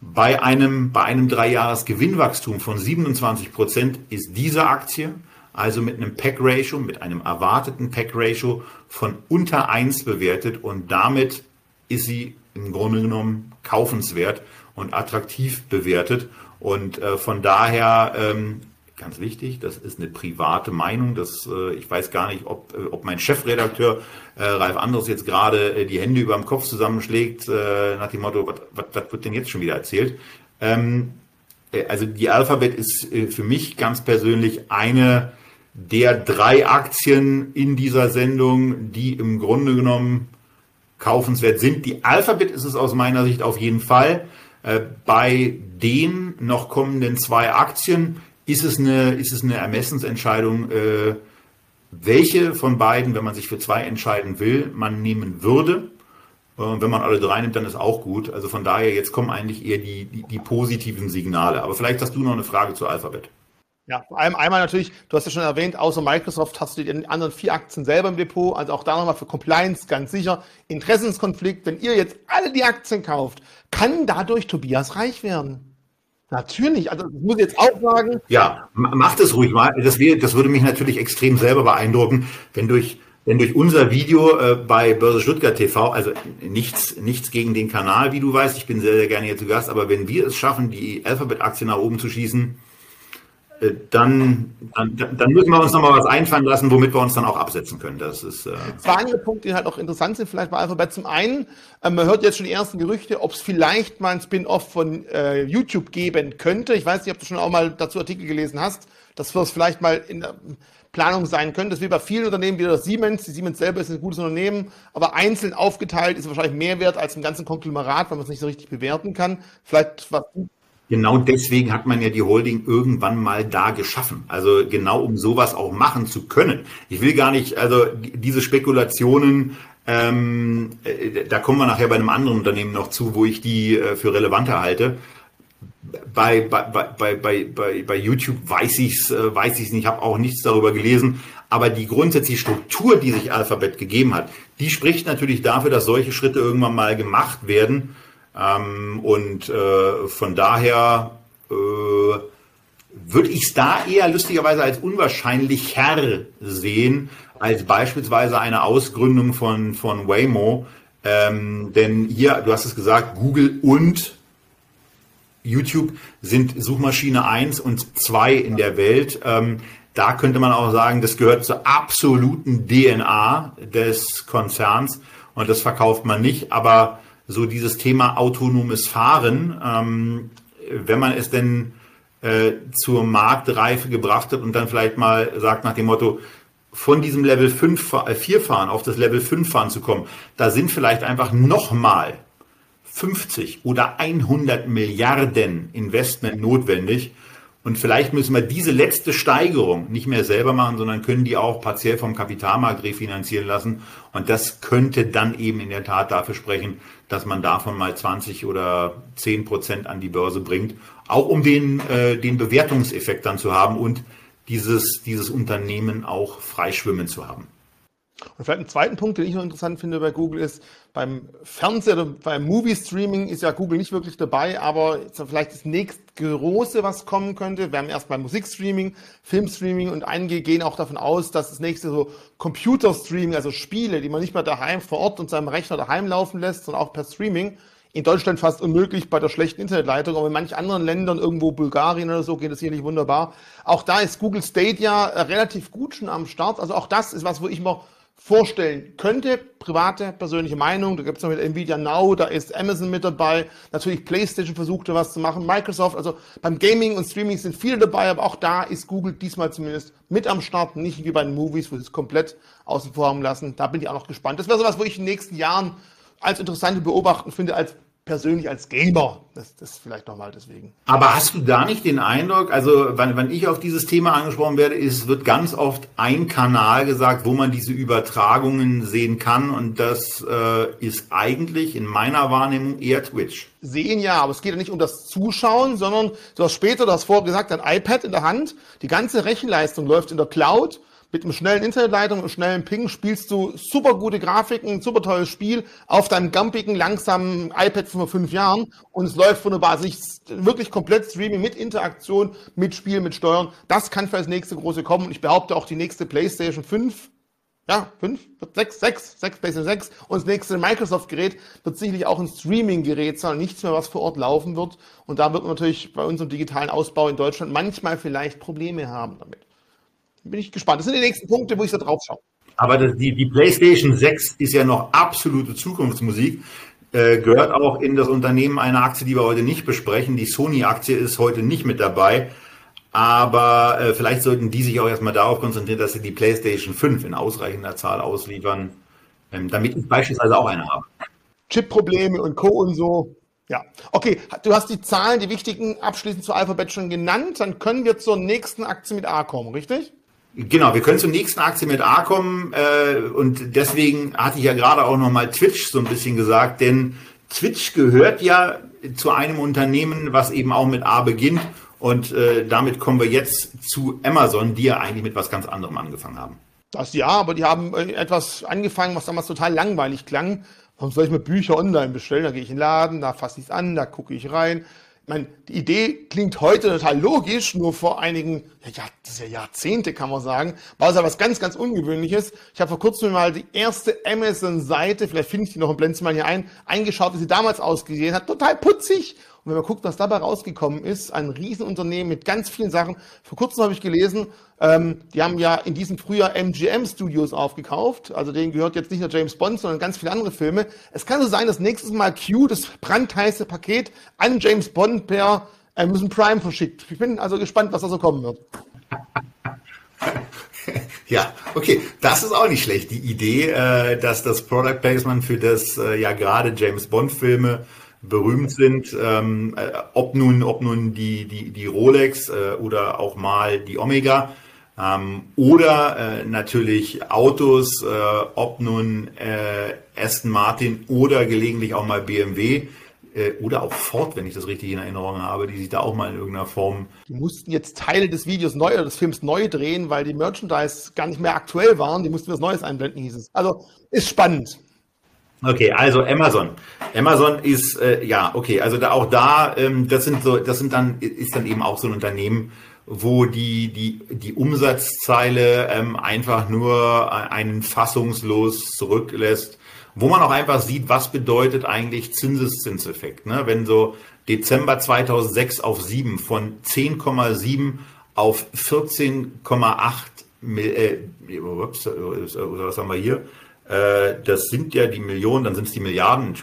Bei einem, bei einem Dreijahres-Gewinnwachstum von 27 Prozent ist diese Aktie also mit einem Pack-Ratio, mit einem erwarteten Pack-Ratio von unter 1 bewertet und damit ist sie im Grunde genommen kaufenswert und attraktiv bewertet. Und äh, von daher ähm, ganz wichtig, das ist eine private Meinung. Das, äh, ich weiß gar nicht, ob, äh, ob mein Chefredakteur äh, Ralf Andres jetzt gerade äh, die Hände über dem Kopf zusammenschlägt, äh, nach dem Motto, was wird denn jetzt schon wieder erzählt? Ähm, äh, also die Alphabet ist äh, für mich ganz persönlich eine der drei Aktien in dieser Sendung, die im Grunde genommen kaufenswert sind. Die Alphabet ist es aus meiner Sicht auf jeden Fall. Äh, bei den noch kommenden zwei Aktien ist es eine, ist es eine Ermessensentscheidung, äh, welche von beiden, wenn man sich für zwei entscheiden will, man nehmen würde. Und wenn man alle drei nimmt, dann ist auch gut. Also von daher, jetzt kommen eigentlich eher die, die, die positiven Signale. Aber vielleicht hast du noch eine Frage zu Alphabet. Ja, vor allem einmal natürlich, du hast ja schon erwähnt, außer Microsoft hast du die anderen vier Aktien selber im Depot, also auch da nochmal für Compliance ganz sicher. Interessenskonflikt, wenn ihr jetzt alle die Aktien kauft, kann dadurch Tobias reich werden. Natürlich, also das muss ich jetzt auch sagen. Ja, macht es ruhig mal. Das, wär, das würde mich natürlich extrem selber beeindrucken, wenn durch, wenn durch unser Video äh, bei Börse Stuttgart TV, also nichts, nichts gegen den Kanal, wie du weißt, ich bin sehr, sehr gerne hier zu Gast, aber wenn wir es schaffen, die Alphabet-Aktie nach oben zu schießen, dann, dann, dann müssen wir uns nochmal was einfallen lassen, womit wir uns dann auch absetzen können. Das ist. Äh Zwei andere Punkte, die halt auch interessant sind, vielleicht bei Alphabet. Zum einen, äh, man hört jetzt schon die ersten Gerüchte, ob es vielleicht mal ein Spin-off von äh, YouTube geben könnte. Ich weiß nicht, ob du schon auch mal dazu Artikel gelesen hast, dass es vielleicht mal in der Planung sein könnte. Das ist wie bei vielen Unternehmen, wie das Siemens. Die Siemens selber ist ein gutes Unternehmen, aber einzeln aufgeteilt ist wahrscheinlich mehr wert als im ganzen Konglomerat, weil man es nicht so richtig bewerten kann. Vielleicht was Genau deswegen hat man ja die Holding irgendwann mal da geschaffen. Also genau um sowas auch machen zu können. Ich will gar nicht, also diese Spekulationen, ähm, äh, da kommen wir nachher bei einem anderen Unternehmen noch zu, wo ich die äh, für relevanter halte. Bei, bei, bei, bei, bei, bei YouTube weiß ich es äh, weiß ich's nicht, ich habe auch nichts darüber gelesen. Aber die grundsätzliche Struktur, die sich Alphabet gegeben hat, die spricht natürlich dafür, dass solche Schritte irgendwann mal gemacht werden ähm, und äh, von daher äh, würde ich es da eher lustigerweise als unwahrscheinlicher sehen, als beispielsweise eine Ausgründung von, von Waymo. Ähm, denn hier, du hast es gesagt, Google und YouTube sind Suchmaschine 1 und 2 in der Welt. Ähm, da könnte man auch sagen, das gehört zur absoluten DNA des Konzerns und das verkauft man nicht. Aber so dieses Thema autonomes Fahren, ähm, wenn man es denn äh, zur Marktreife gebracht hat und dann vielleicht mal sagt nach dem Motto, von diesem Level 5, äh, 4 fahren auf das Level 5 fahren zu kommen, da sind vielleicht einfach nochmal 50 oder 100 Milliarden Investment notwendig. Und vielleicht müssen wir diese letzte Steigerung nicht mehr selber machen, sondern können die auch partiell vom Kapitalmarkt refinanzieren lassen. Und das könnte dann eben in der Tat dafür sprechen, dass man davon mal 20 oder 10 Prozent an die Börse bringt. Auch um den, äh, den Bewertungseffekt dann zu haben und dieses, dieses Unternehmen auch freischwimmen zu haben. Und vielleicht einen zweiten Punkt, den ich noch interessant finde bei Google ist, beim Fernseher, beim Movie-Streaming ist ja Google nicht wirklich dabei, aber vielleicht das nächst große, was kommen könnte. Wir haben erst beim Musikstreaming, Filmstreaming und einige gehen auch davon aus, dass das nächste so Computerstreaming, also Spiele, die man nicht mehr daheim vor Ort und seinem Rechner daheim laufen lässt, sondern auch per Streaming, in Deutschland fast unmöglich bei der schlechten Internetleitung, aber in manchen anderen Ländern, irgendwo Bulgarien oder so, geht das sicherlich wunderbar. Auch da ist Google Stadia äh, relativ gut schon am Start. Also auch das ist was, wo ich mir vorstellen könnte. Private, persönliche Meinung. Da gibt es noch mit Nvidia Now, da ist Amazon mit dabei. Natürlich PlayStation versucht da was zu machen. Microsoft, also beim Gaming und Streaming sind viele dabei, aber auch da ist Google diesmal zumindest mit am Start. Nicht wie bei den Movies, wo sie es komplett außen vor haben lassen. Da bin ich auch noch gespannt. Das wäre so was, wo ich in den nächsten Jahren als interessante Beobachten finde, als persönlich als Gamer. Das, das vielleicht nochmal deswegen. Aber hast du da nicht den Eindruck, also wenn, wenn ich auf dieses Thema angesprochen werde, ist, wird ganz oft ein Kanal gesagt, wo man diese Übertragungen sehen kann und das äh, ist eigentlich in meiner Wahrnehmung eher Twitch. Sehen ja, aber es geht ja nicht um das Zuschauen, sondern du hast später, du hast vorher gesagt, ein iPad in der Hand, die ganze Rechenleistung läuft in der Cloud mit einem schnellen Internetleitung und schnellen Ping spielst du super gute Grafiken, super tolles Spiel auf deinem gampigen, langsamen iPad von vor fünf Jahren und es läuft wunderbar. Also ich wirklich komplett Streaming mit Interaktion, mit Spiel, mit Steuern. Das kann für das nächste große kommen und ich behaupte auch die nächste PlayStation 5 ja, 5, 6, 6, 6, PlayStation 6 und das nächste Microsoft-Gerät wird sicherlich auch ein Streaming-Gerät sein, nichts mehr, was vor Ort laufen wird. Und da wird man natürlich bei unserem digitalen Ausbau in Deutschland manchmal vielleicht Probleme haben damit bin ich gespannt. Das sind die nächsten Punkte, wo ich da drauf schaue. Aber das, die, die PlayStation 6 ist ja noch absolute Zukunftsmusik. Äh, gehört auch in das Unternehmen eine Aktie, die wir heute nicht besprechen. Die Sony-Aktie ist heute nicht mit dabei. Aber äh, vielleicht sollten die sich auch erstmal darauf konzentrieren, dass sie die PlayStation 5 in ausreichender Zahl ausliefern, ähm, damit ich beispielsweise auch eine habe. Chip-Probleme und Co. und so. Ja, okay, du hast die Zahlen, die wichtigen abschließend zu Alphabet schon genannt. Dann können wir zur nächsten Aktie mit A kommen, richtig? Genau, wir können zur nächsten Aktie mit A kommen äh, und deswegen hatte ich ja gerade auch nochmal Twitch so ein bisschen gesagt, denn Twitch gehört ja zu einem Unternehmen, was eben auch mit A beginnt und äh, damit kommen wir jetzt zu Amazon, die ja eigentlich mit was ganz anderem angefangen haben. Das ja, aber die haben äh, etwas angefangen, was damals total langweilig klang. Warum soll ich mir Bücher online bestellen? Da gehe ich in den Laden, da fasse ich es an, da gucke ich rein meine, die Idee klingt heute total logisch, nur vor einigen, ja, das ist ja Jahrzehnte, kann man sagen, war es ja was ganz, ganz Ungewöhnliches. Ich habe vor kurzem mal die erste Amazon-Seite, vielleicht finde ich die noch und blende sie mal hier ein, eingeschaut, wie sie damals ausgesehen hat. Total putzig und wenn man guckt, was dabei rausgekommen ist, ein Riesenunternehmen mit ganz vielen Sachen. Vor kurzem habe ich gelesen, ähm, die haben ja in diesem Frühjahr MGM Studios aufgekauft. Also denen gehört jetzt nicht nur James Bond, sondern ganz viele andere Filme. Es kann so sein, dass nächstes Mal Q, das brandheiße Paket, an James Bond per Amazon Prime verschickt. Ich bin also gespannt, was da so kommen wird. [LAUGHS] Ja, okay, das ist auch nicht schlecht. Die Idee, äh, dass das Product Placement für das äh, ja gerade James Bond Filme berühmt sind, ähm, äh, ob nun, ob nun die, die, die Rolex äh, oder auch mal die Omega ähm, oder äh, natürlich Autos, äh, ob nun äh, Aston Martin oder gelegentlich auch mal BMW äh, oder auch Ford, wenn ich das richtig in Erinnerung habe, die sich da auch mal in irgendeiner Form. Die mussten jetzt Teile des Videos neu oder des Films neu drehen, weil die Merchandise gar nicht mehr aktuell waren. Die mussten was Neues einblenden, hieß es. Also ist spannend. Okay, also Amazon. Amazon ist äh, ja okay, also da auch da, ähm, das sind so, das sind dann ist dann eben auch so ein Unternehmen, wo die die die Umsatzzeile ähm, einfach nur einen fassungslos zurücklässt, wo man auch einfach sieht, was bedeutet eigentlich Zinseszinseffekt, ne? Wenn so Dezember 2006 auf 7 von 10,7 auf 14,8 äh, ups, was haben wir hier? Äh, das sind ja die Millionen, dann sind es die Milliarden.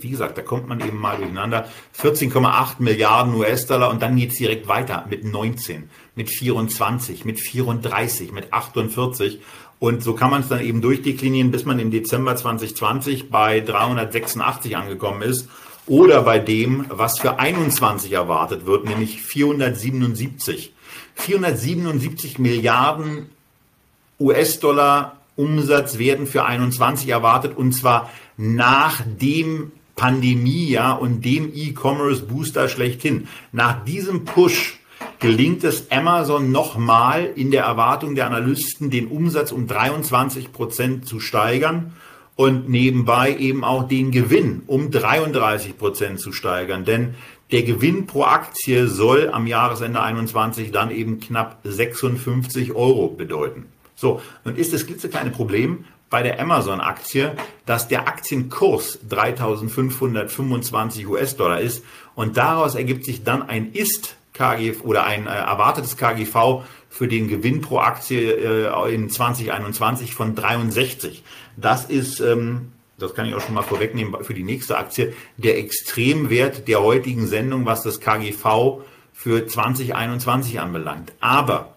Wie gesagt, da kommt man eben mal durcheinander. 14,8 Milliarden US-Dollar und dann geht's direkt weiter mit 19, mit 24, mit 34, mit 48. Und so kann man es dann eben durchdeklinieren, bis man im Dezember 2020 bei 386 angekommen ist. oder bei dem, was für 21 erwartet wird, nämlich 477. 477 Milliarden US-Dollar Umsatz werden für 21 erwartet und zwar nach dem Pandemie ja, und dem E-Commerce Booster schlechthin. Nach diesem Push gelingt es Amazon nochmal in der Erwartung der Analysten, den Umsatz um 23 Prozent zu steigern und nebenbei eben auch den Gewinn um 33 Prozent zu steigern. Denn der Gewinn pro Aktie soll am Jahresende 21 dann eben knapp 56 Euro bedeuten. So, nun ist das klitzekleine Problem bei der Amazon-Aktie, dass der Aktienkurs 3525 US-Dollar ist und daraus ergibt sich dann ein Ist KGV oder ein äh, erwartetes KGV für den Gewinn pro Aktie äh, in 2021 von 63. Das ist, ähm, das kann ich auch schon mal vorwegnehmen für die nächste Aktie, der Extremwert der heutigen Sendung, was das KGV für 2021 anbelangt. Aber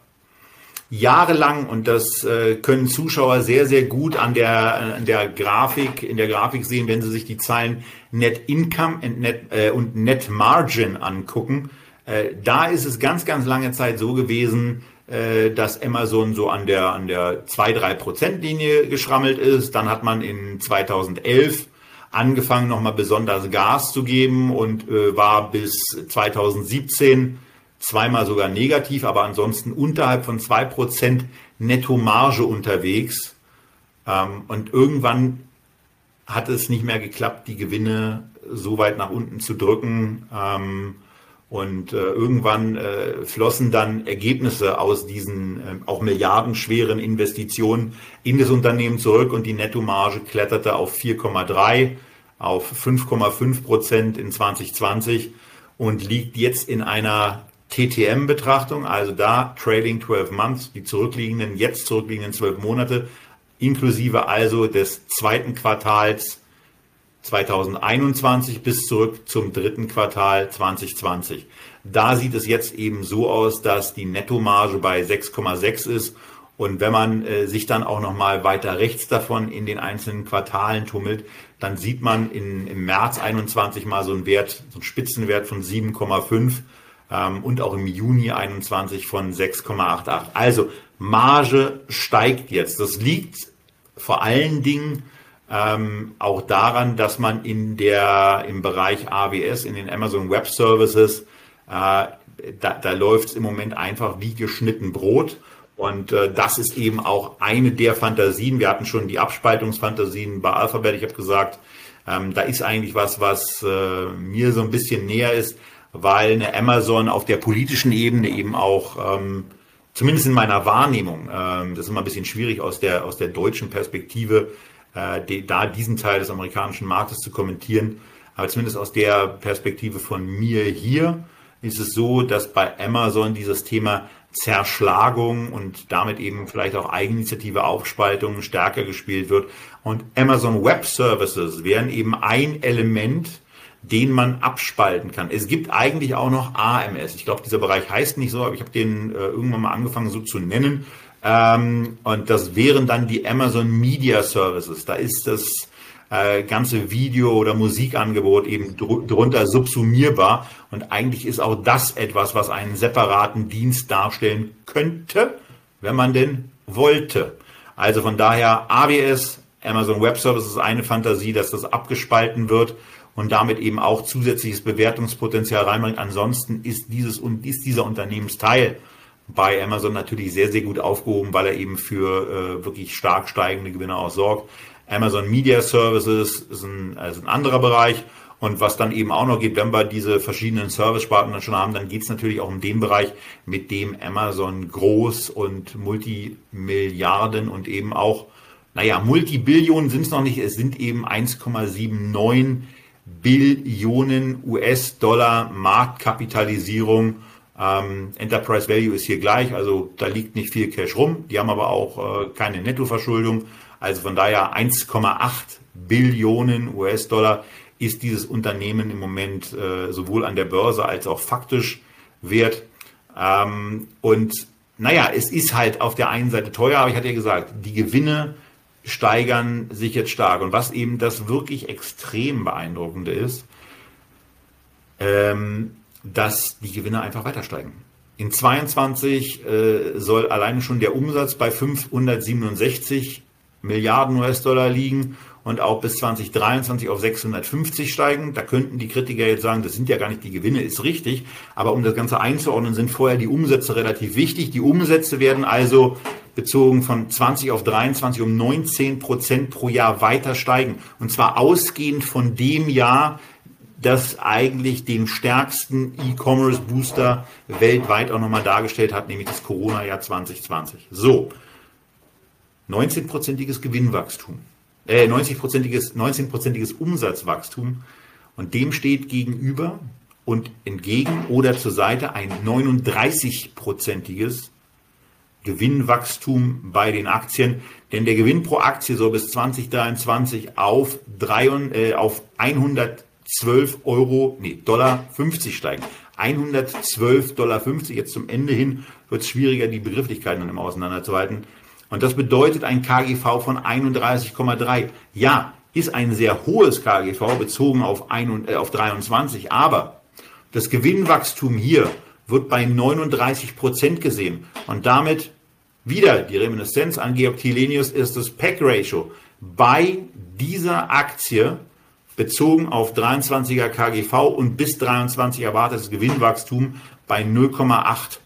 jahrelang, und das äh, können Zuschauer sehr, sehr gut an der, an der Grafik, in der Grafik sehen, wenn sie sich die Zahlen Net Income und Net, äh, und Net Margin angucken, äh, da ist es ganz, ganz lange Zeit so gewesen, äh, dass Amazon so an der, an der 2-3%-Linie geschrammelt ist. Dann hat man in 2011 angefangen, nochmal besonders Gas zu geben und äh, war bis 2017 zweimal sogar negativ, aber ansonsten unterhalb von 2% Netto-Marge unterwegs. Ähm, und irgendwann hat es nicht mehr geklappt, die Gewinne so weit nach unten zu drücken. Ähm, und äh, irgendwann äh, flossen dann Ergebnisse aus diesen äh, auch milliardenschweren Investitionen in das Unternehmen zurück und die Nettomarge kletterte auf 4,3, auf 5,5 Prozent in 2020 und liegt jetzt in einer TTM-Betrachtung, also da Trading 12 Months, die zurückliegenden, jetzt zurückliegenden 12 Monate, inklusive also des zweiten Quartals 2021 bis zurück zum dritten Quartal 2020. Da sieht es jetzt eben so aus, dass die Nettomarge bei 6,6 ist. Und wenn man äh, sich dann auch noch mal weiter rechts davon in den einzelnen Quartalen tummelt, dann sieht man in, im März 21 mal so einen Wert, so einen Spitzenwert von 7,5 ähm, und auch im Juni 21 von 6,88. Also Marge steigt jetzt. Das liegt vor allen Dingen ähm, auch daran, dass man in der, im Bereich AWS, in den Amazon Web Services, äh, da, da läuft es im Moment einfach wie geschnitten Brot. Und äh, das ist eben auch eine der Fantasien. Wir hatten schon die Abspaltungsfantasien bei Alphabet. Ich habe gesagt, ähm, da ist eigentlich was, was äh, mir so ein bisschen näher ist, weil eine Amazon auf der politischen Ebene eben auch, ähm, zumindest in meiner Wahrnehmung, ähm, das ist immer ein bisschen schwierig aus der, aus der deutschen Perspektive, äh, die, da diesen Teil des amerikanischen Marktes zu kommentieren. Aber zumindest aus der Perspektive von mir hier ist es so, dass bei Amazon dieses Thema Zerschlagung und damit eben vielleicht auch Eigeninitiative Aufspaltung stärker gespielt wird. Und Amazon Web Services wären eben ein Element, den man abspalten kann. Es gibt eigentlich auch noch AMS. Ich glaube, dieser Bereich heißt nicht so, aber ich habe den äh, irgendwann mal angefangen so zu nennen. Ähm, und das wären dann die Amazon Media Services. Da ist das äh, ganze Video- oder Musikangebot eben dr drunter subsumierbar. Und eigentlich ist auch das etwas, was einen separaten Dienst darstellen könnte, wenn man denn wollte. Also von daher AWS, Amazon Web Services, ist eine Fantasie, dass das abgespalten wird und damit eben auch zusätzliches Bewertungspotenzial reinbringt. Ansonsten ist dieses und ist dieser Unternehmensteil bei Amazon natürlich sehr, sehr gut aufgehoben, weil er eben für äh, wirklich stark steigende Gewinne auch sorgt. Amazon Media Services ist ein, also ein anderer Bereich. Und was dann eben auch noch gibt, wenn wir diese verschiedenen Service-Sparten dann schon haben, dann geht es natürlich auch um den Bereich, mit dem Amazon groß und Multimilliarden und eben auch, naja, Multibillionen sind es noch nicht, es sind eben 1,79 Billionen US-Dollar Marktkapitalisierung ähm, Enterprise Value ist hier gleich, also da liegt nicht viel Cash rum. Die haben aber auch äh, keine Nettoverschuldung. Also von daher 1,8 Billionen US-Dollar ist dieses Unternehmen im Moment äh, sowohl an der Börse als auch faktisch wert. Ähm, und naja, es ist halt auf der einen Seite teuer, aber ich hatte ja gesagt, die Gewinne steigern sich jetzt stark. Und was eben das wirklich extrem beeindruckende ist, ähm, dass die Gewinne einfach weiter steigen. In 22 äh, soll alleine schon der Umsatz bei 567 Milliarden US-Dollar liegen und auch bis 2023 auf 650 steigen. Da könnten die Kritiker jetzt sagen, das sind ja gar nicht die Gewinne, ist richtig. Aber um das Ganze einzuordnen, sind vorher die Umsätze relativ wichtig. Die Umsätze werden also bezogen von 20 auf 23 um 19 Prozent pro Jahr weiter steigen. Und zwar ausgehend von dem Jahr, das eigentlich den stärksten E-Commerce-Booster weltweit auch nochmal dargestellt hat, nämlich das Corona-Jahr 2020. So, 19-prozentiges Gewinnwachstum, äh, 90-prozentiges 19 Umsatzwachstum und dem steht gegenüber und entgegen oder zur Seite ein 39-prozentiges Gewinnwachstum bei den Aktien, denn der Gewinn pro Aktie soll bis 2023 auf, 3, äh, auf 100 12 Euro, nee, Dollar 50 steigen. 112 Dollar 50. Jetzt zum Ende hin wird es schwieriger, die Begrifflichkeiten dann immer auseinanderzuhalten. Und das bedeutet ein KGV von 31,3. Ja, ist ein sehr hohes KGV bezogen auf, ein, äh, auf 23, aber das Gewinnwachstum hier wird bei 39 Prozent gesehen. Und damit wieder die Reminiszenz an Georg Tilenius ist das Pack-Ratio bei dieser Aktie bezogen auf 23er KGV und bis 23 erwartetes Gewinnwachstum bei 0,8.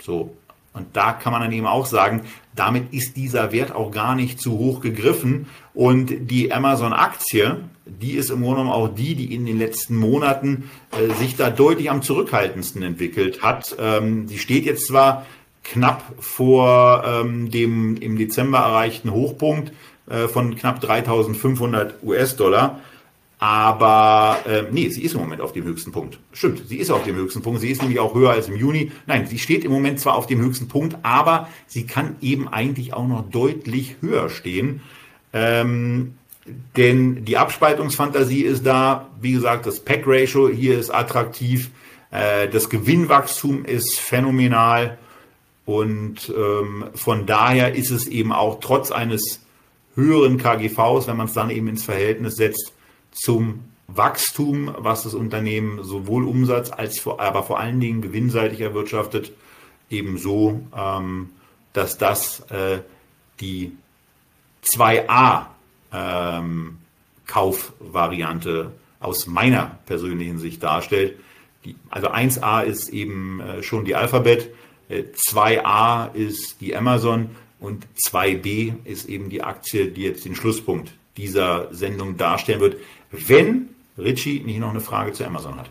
So. Und da kann man dann eben auch sagen, damit ist dieser Wert auch gar nicht zu hoch gegriffen. Und die Amazon-Aktie, die ist im Grunde genommen auch die, die in den letzten Monaten äh, sich da deutlich am zurückhaltendsten entwickelt hat. Ähm, die steht jetzt zwar knapp vor ähm, dem im Dezember erreichten Hochpunkt äh, von knapp 3500 US-Dollar. Aber äh, nee, sie ist im Moment auf dem höchsten Punkt. Stimmt, sie ist auf dem höchsten Punkt. Sie ist nämlich auch höher als im Juni. Nein, sie steht im Moment zwar auf dem höchsten Punkt, aber sie kann eben eigentlich auch noch deutlich höher stehen. Ähm, denn die Abspaltungsfantasie ist da. Wie gesagt, das Pack-Ratio hier ist attraktiv. Äh, das Gewinnwachstum ist phänomenal. Und ähm, von daher ist es eben auch trotz eines höheren KGVs, wenn man es dann eben ins Verhältnis setzt, zum Wachstum, was das Unternehmen sowohl Umsatz als vor, aber vor allen Dingen gewinnseitig erwirtschaftet, ebenso, ähm, dass das äh, die 2a ähm, Kaufvariante aus meiner persönlichen Sicht darstellt. Die, also 1a ist eben äh, schon die Alphabet, äh, 2a ist die Amazon und 2b ist eben die Aktie, die jetzt den Schlusspunkt dieser Sendung darstellen wird, wenn Richie nicht noch eine Frage zu Amazon hat.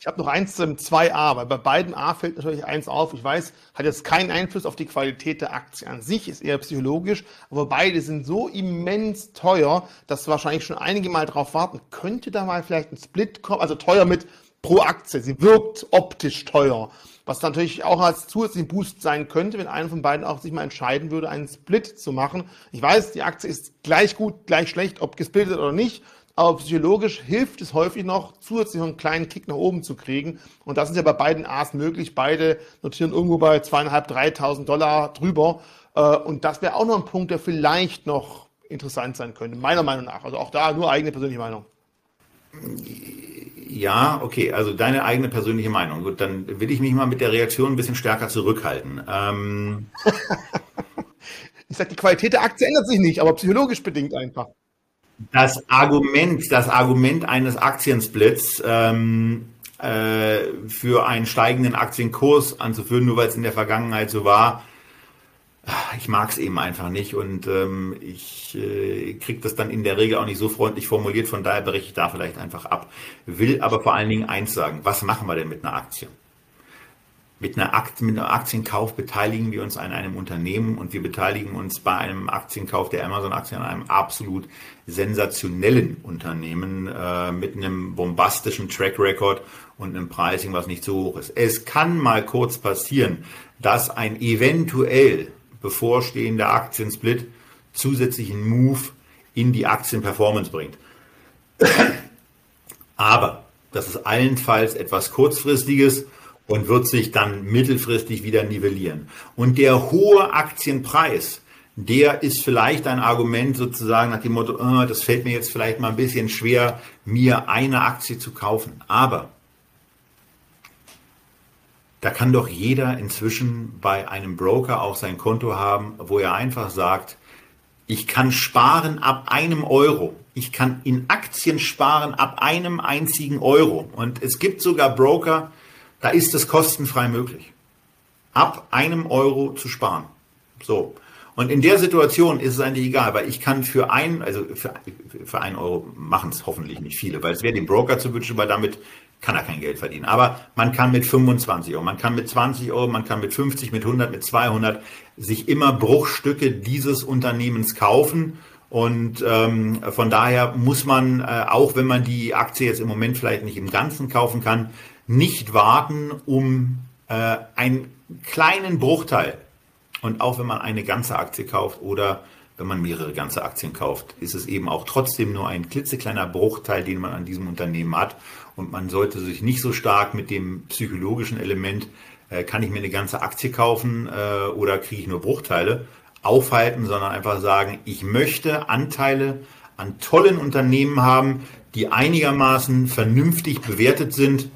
Ich habe noch eins zum 2a, weil bei beiden A fällt natürlich eins auf. Ich weiß, hat jetzt keinen Einfluss auf die Qualität der Aktie an sich, ist eher psychologisch, aber beide sind so immens teuer, dass wahrscheinlich schon einige mal drauf warten. Könnte da mal vielleicht ein Split kommen, also teuer mit pro Aktie. Sie wirkt optisch teuer. Was natürlich auch als zusätzlichen Boost sein könnte, wenn einer von beiden auch sich mal entscheiden würde, einen Split zu machen. Ich weiß, die Aktie ist gleich gut, gleich schlecht, ob gesplittet oder nicht. Aber psychologisch hilft es häufig noch, zusätzlich einen kleinen Kick nach oben zu kriegen. Und das ist ja bei beiden A's möglich. Beide notieren irgendwo bei zweieinhalb, dreitausend Dollar drüber. Äh, und das wäre auch noch ein Punkt, der vielleicht noch interessant sein könnte, meiner Meinung nach. Also auch da nur eigene persönliche Meinung. Ja, okay, also deine eigene persönliche Meinung. Gut, dann will ich mich mal mit der Reaktion ein bisschen stärker zurückhalten. Ähm [LAUGHS] ich sage, die Qualität der Aktie ändert sich nicht, aber psychologisch bedingt einfach. Das Argument, das Argument eines Aktiensplits ähm, äh, für einen steigenden Aktienkurs anzuführen, nur weil es in der Vergangenheit so war, ich mag es eben einfach nicht und ähm, ich äh, kriege das dann in der Regel auch nicht so freundlich formuliert, von daher breche ich da vielleicht einfach ab. Will aber vor allen Dingen eins sagen, was machen wir denn mit einer Aktie? Mit, einer Akt, mit einem Aktienkauf beteiligen wir uns an einem Unternehmen und wir beteiligen uns bei einem Aktienkauf der Amazon-Aktien an einem absolut sensationellen Unternehmen äh, mit einem bombastischen Track Record und einem Pricing, was nicht so hoch ist. Es kann mal kurz passieren, dass ein eventuell bevorstehender Aktiensplit zusätzlichen Move in die Aktienperformance bringt. Aber das ist allenfalls etwas kurzfristiges und wird sich dann mittelfristig wieder nivellieren. Und der hohe Aktienpreis, der ist vielleicht ein Argument sozusagen nach dem Motto, oh, das fällt mir jetzt vielleicht mal ein bisschen schwer, mir eine Aktie zu kaufen. Aber Da kann doch jeder inzwischen bei einem Broker auch sein Konto haben, wo er einfach sagt, ich kann sparen ab einem Euro. Ich kann in Aktien sparen ab einem einzigen Euro. Und es gibt sogar Broker, da ist es kostenfrei möglich. Ab einem Euro zu sparen. So. Und in der Situation ist es eigentlich egal, weil ich kann für ein, also für, für ein Euro machen es hoffentlich nicht viele, weil es wäre dem Broker zu wünschen, weil damit kann er kein Geld verdienen. Aber man kann mit 25 Euro, man kann mit 20 Euro, man kann mit 50, mit 100, mit 200 sich immer Bruchstücke dieses Unternehmens kaufen. Und ähm, von daher muss man, äh, auch wenn man die Aktie jetzt im Moment vielleicht nicht im Ganzen kaufen kann, nicht warten, um äh, einen kleinen Bruchteil und auch wenn man eine ganze Aktie kauft oder wenn man mehrere ganze Aktien kauft, ist es eben auch trotzdem nur ein klitzekleiner Bruchteil, den man an diesem Unternehmen hat. Und man sollte sich nicht so stark mit dem psychologischen Element, äh, kann ich mir eine ganze Aktie kaufen äh, oder kriege ich nur Bruchteile, aufhalten, sondern einfach sagen, ich möchte Anteile an tollen Unternehmen haben, die einigermaßen vernünftig bewertet sind.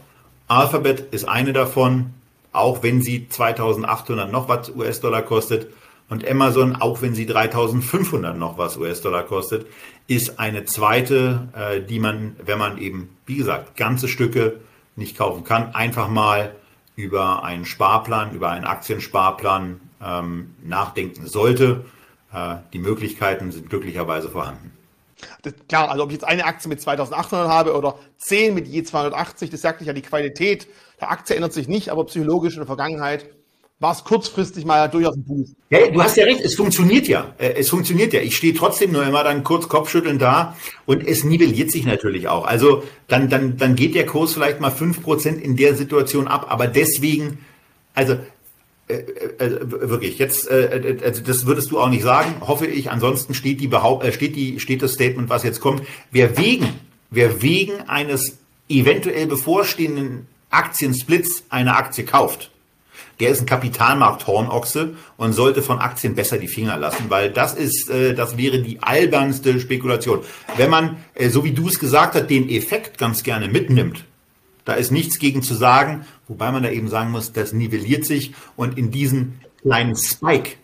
Alphabet ist eine davon, auch wenn sie 2800 noch was US-Dollar kostet. Und Amazon, auch wenn sie 3500 noch was US-Dollar kostet, ist eine zweite, äh, die man, wenn man eben, wie gesagt, ganze Stücke nicht kaufen kann, einfach mal über einen Sparplan, über einen Aktiensparplan ähm, nachdenken sollte. Äh, die Möglichkeiten sind glücklicherweise vorhanden. Das, klar, also ob ich jetzt eine Aktie mit 2800 habe oder 10 mit je 280, das sagt nicht ja die Qualität der Aktie ändert sich nicht, aber psychologisch in der Vergangenheit war es kurzfristig mal durchaus ein Buch. Ja, du hast ja recht, es funktioniert ja. Äh, es funktioniert ja. Ich stehe trotzdem nur immer dann kurz Kopfschütteln da und es nivelliert sich natürlich auch. Also dann, dann, dann geht der Kurs vielleicht mal fünf Prozent in der Situation ab, aber deswegen, also äh, äh, wirklich, jetzt, äh, also das würdest du auch nicht sagen, hoffe ich. Ansonsten steht die Behaupt, äh, steht die, steht das Statement, was jetzt kommt. Wer wegen, wer wegen eines eventuell bevorstehenden Aktiensplits eine Aktie kauft, der ist ein Kapitalmarkt-Hornochse und sollte von Aktien besser die Finger lassen, weil das ist, äh, das wäre die albernste Spekulation. Wenn man, äh, so wie du es gesagt hast, den Effekt ganz gerne mitnimmt, da ist nichts gegen zu sagen, wobei man da eben sagen muss, das nivelliert sich und in diesen kleinen Spike,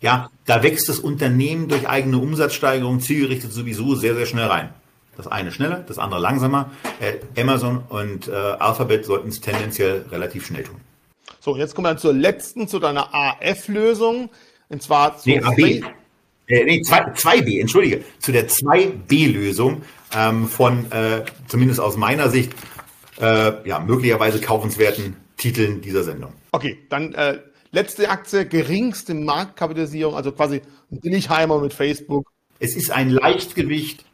ja, da wächst das Unternehmen durch eigene Umsatzsteigerung zielgerichtet sowieso sehr, sehr schnell rein. Das eine schneller, das andere langsamer. Äh, Amazon und äh, Alphabet sollten es tendenziell relativ schnell tun. So, jetzt kommen wir zur letzten, zu deiner AF-Lösung. Und zwar zu nee, AB. Äh, nee, 2b, entschuldige, zu der 2b-Lösung ähm, von, äh, zumindest aus meiner Sicht, äh, ja, möglicherweise kaufenswerten Titeln dieser Sendung. Okay, dann äh, letzte Aktie, geringste Marktkapitalisierung, also quasi ein Billigheimer mit Facebook. Es ist ein Leichtgewicht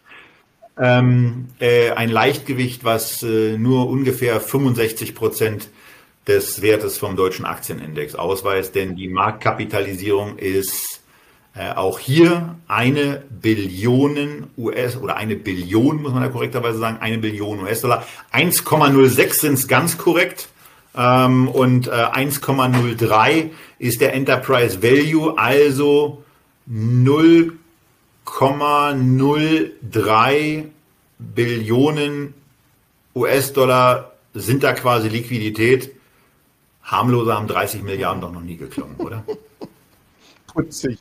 ähm, äh, ein Leichtgewicht, was äh, nur ungefähr 65 Prozent des Wertes vom deutschen Aktienindex ausweist, denn die Marktkapitalisierung ist äh, auch hier eine Billion US oder eine Billion, muss man da korrekterweise sagen, eine Billion US-Dollar. 1,06 sind es ganz korrekt. Ähm, und äh, 1,03 ist der Enterprise Value, also 0, 0,03 Billionen US-Dollar sind da quasi Liquidität. Harmloser haben 30 Milliarden doch noch nie geklungen, oder? [LAUGHS] Putzig.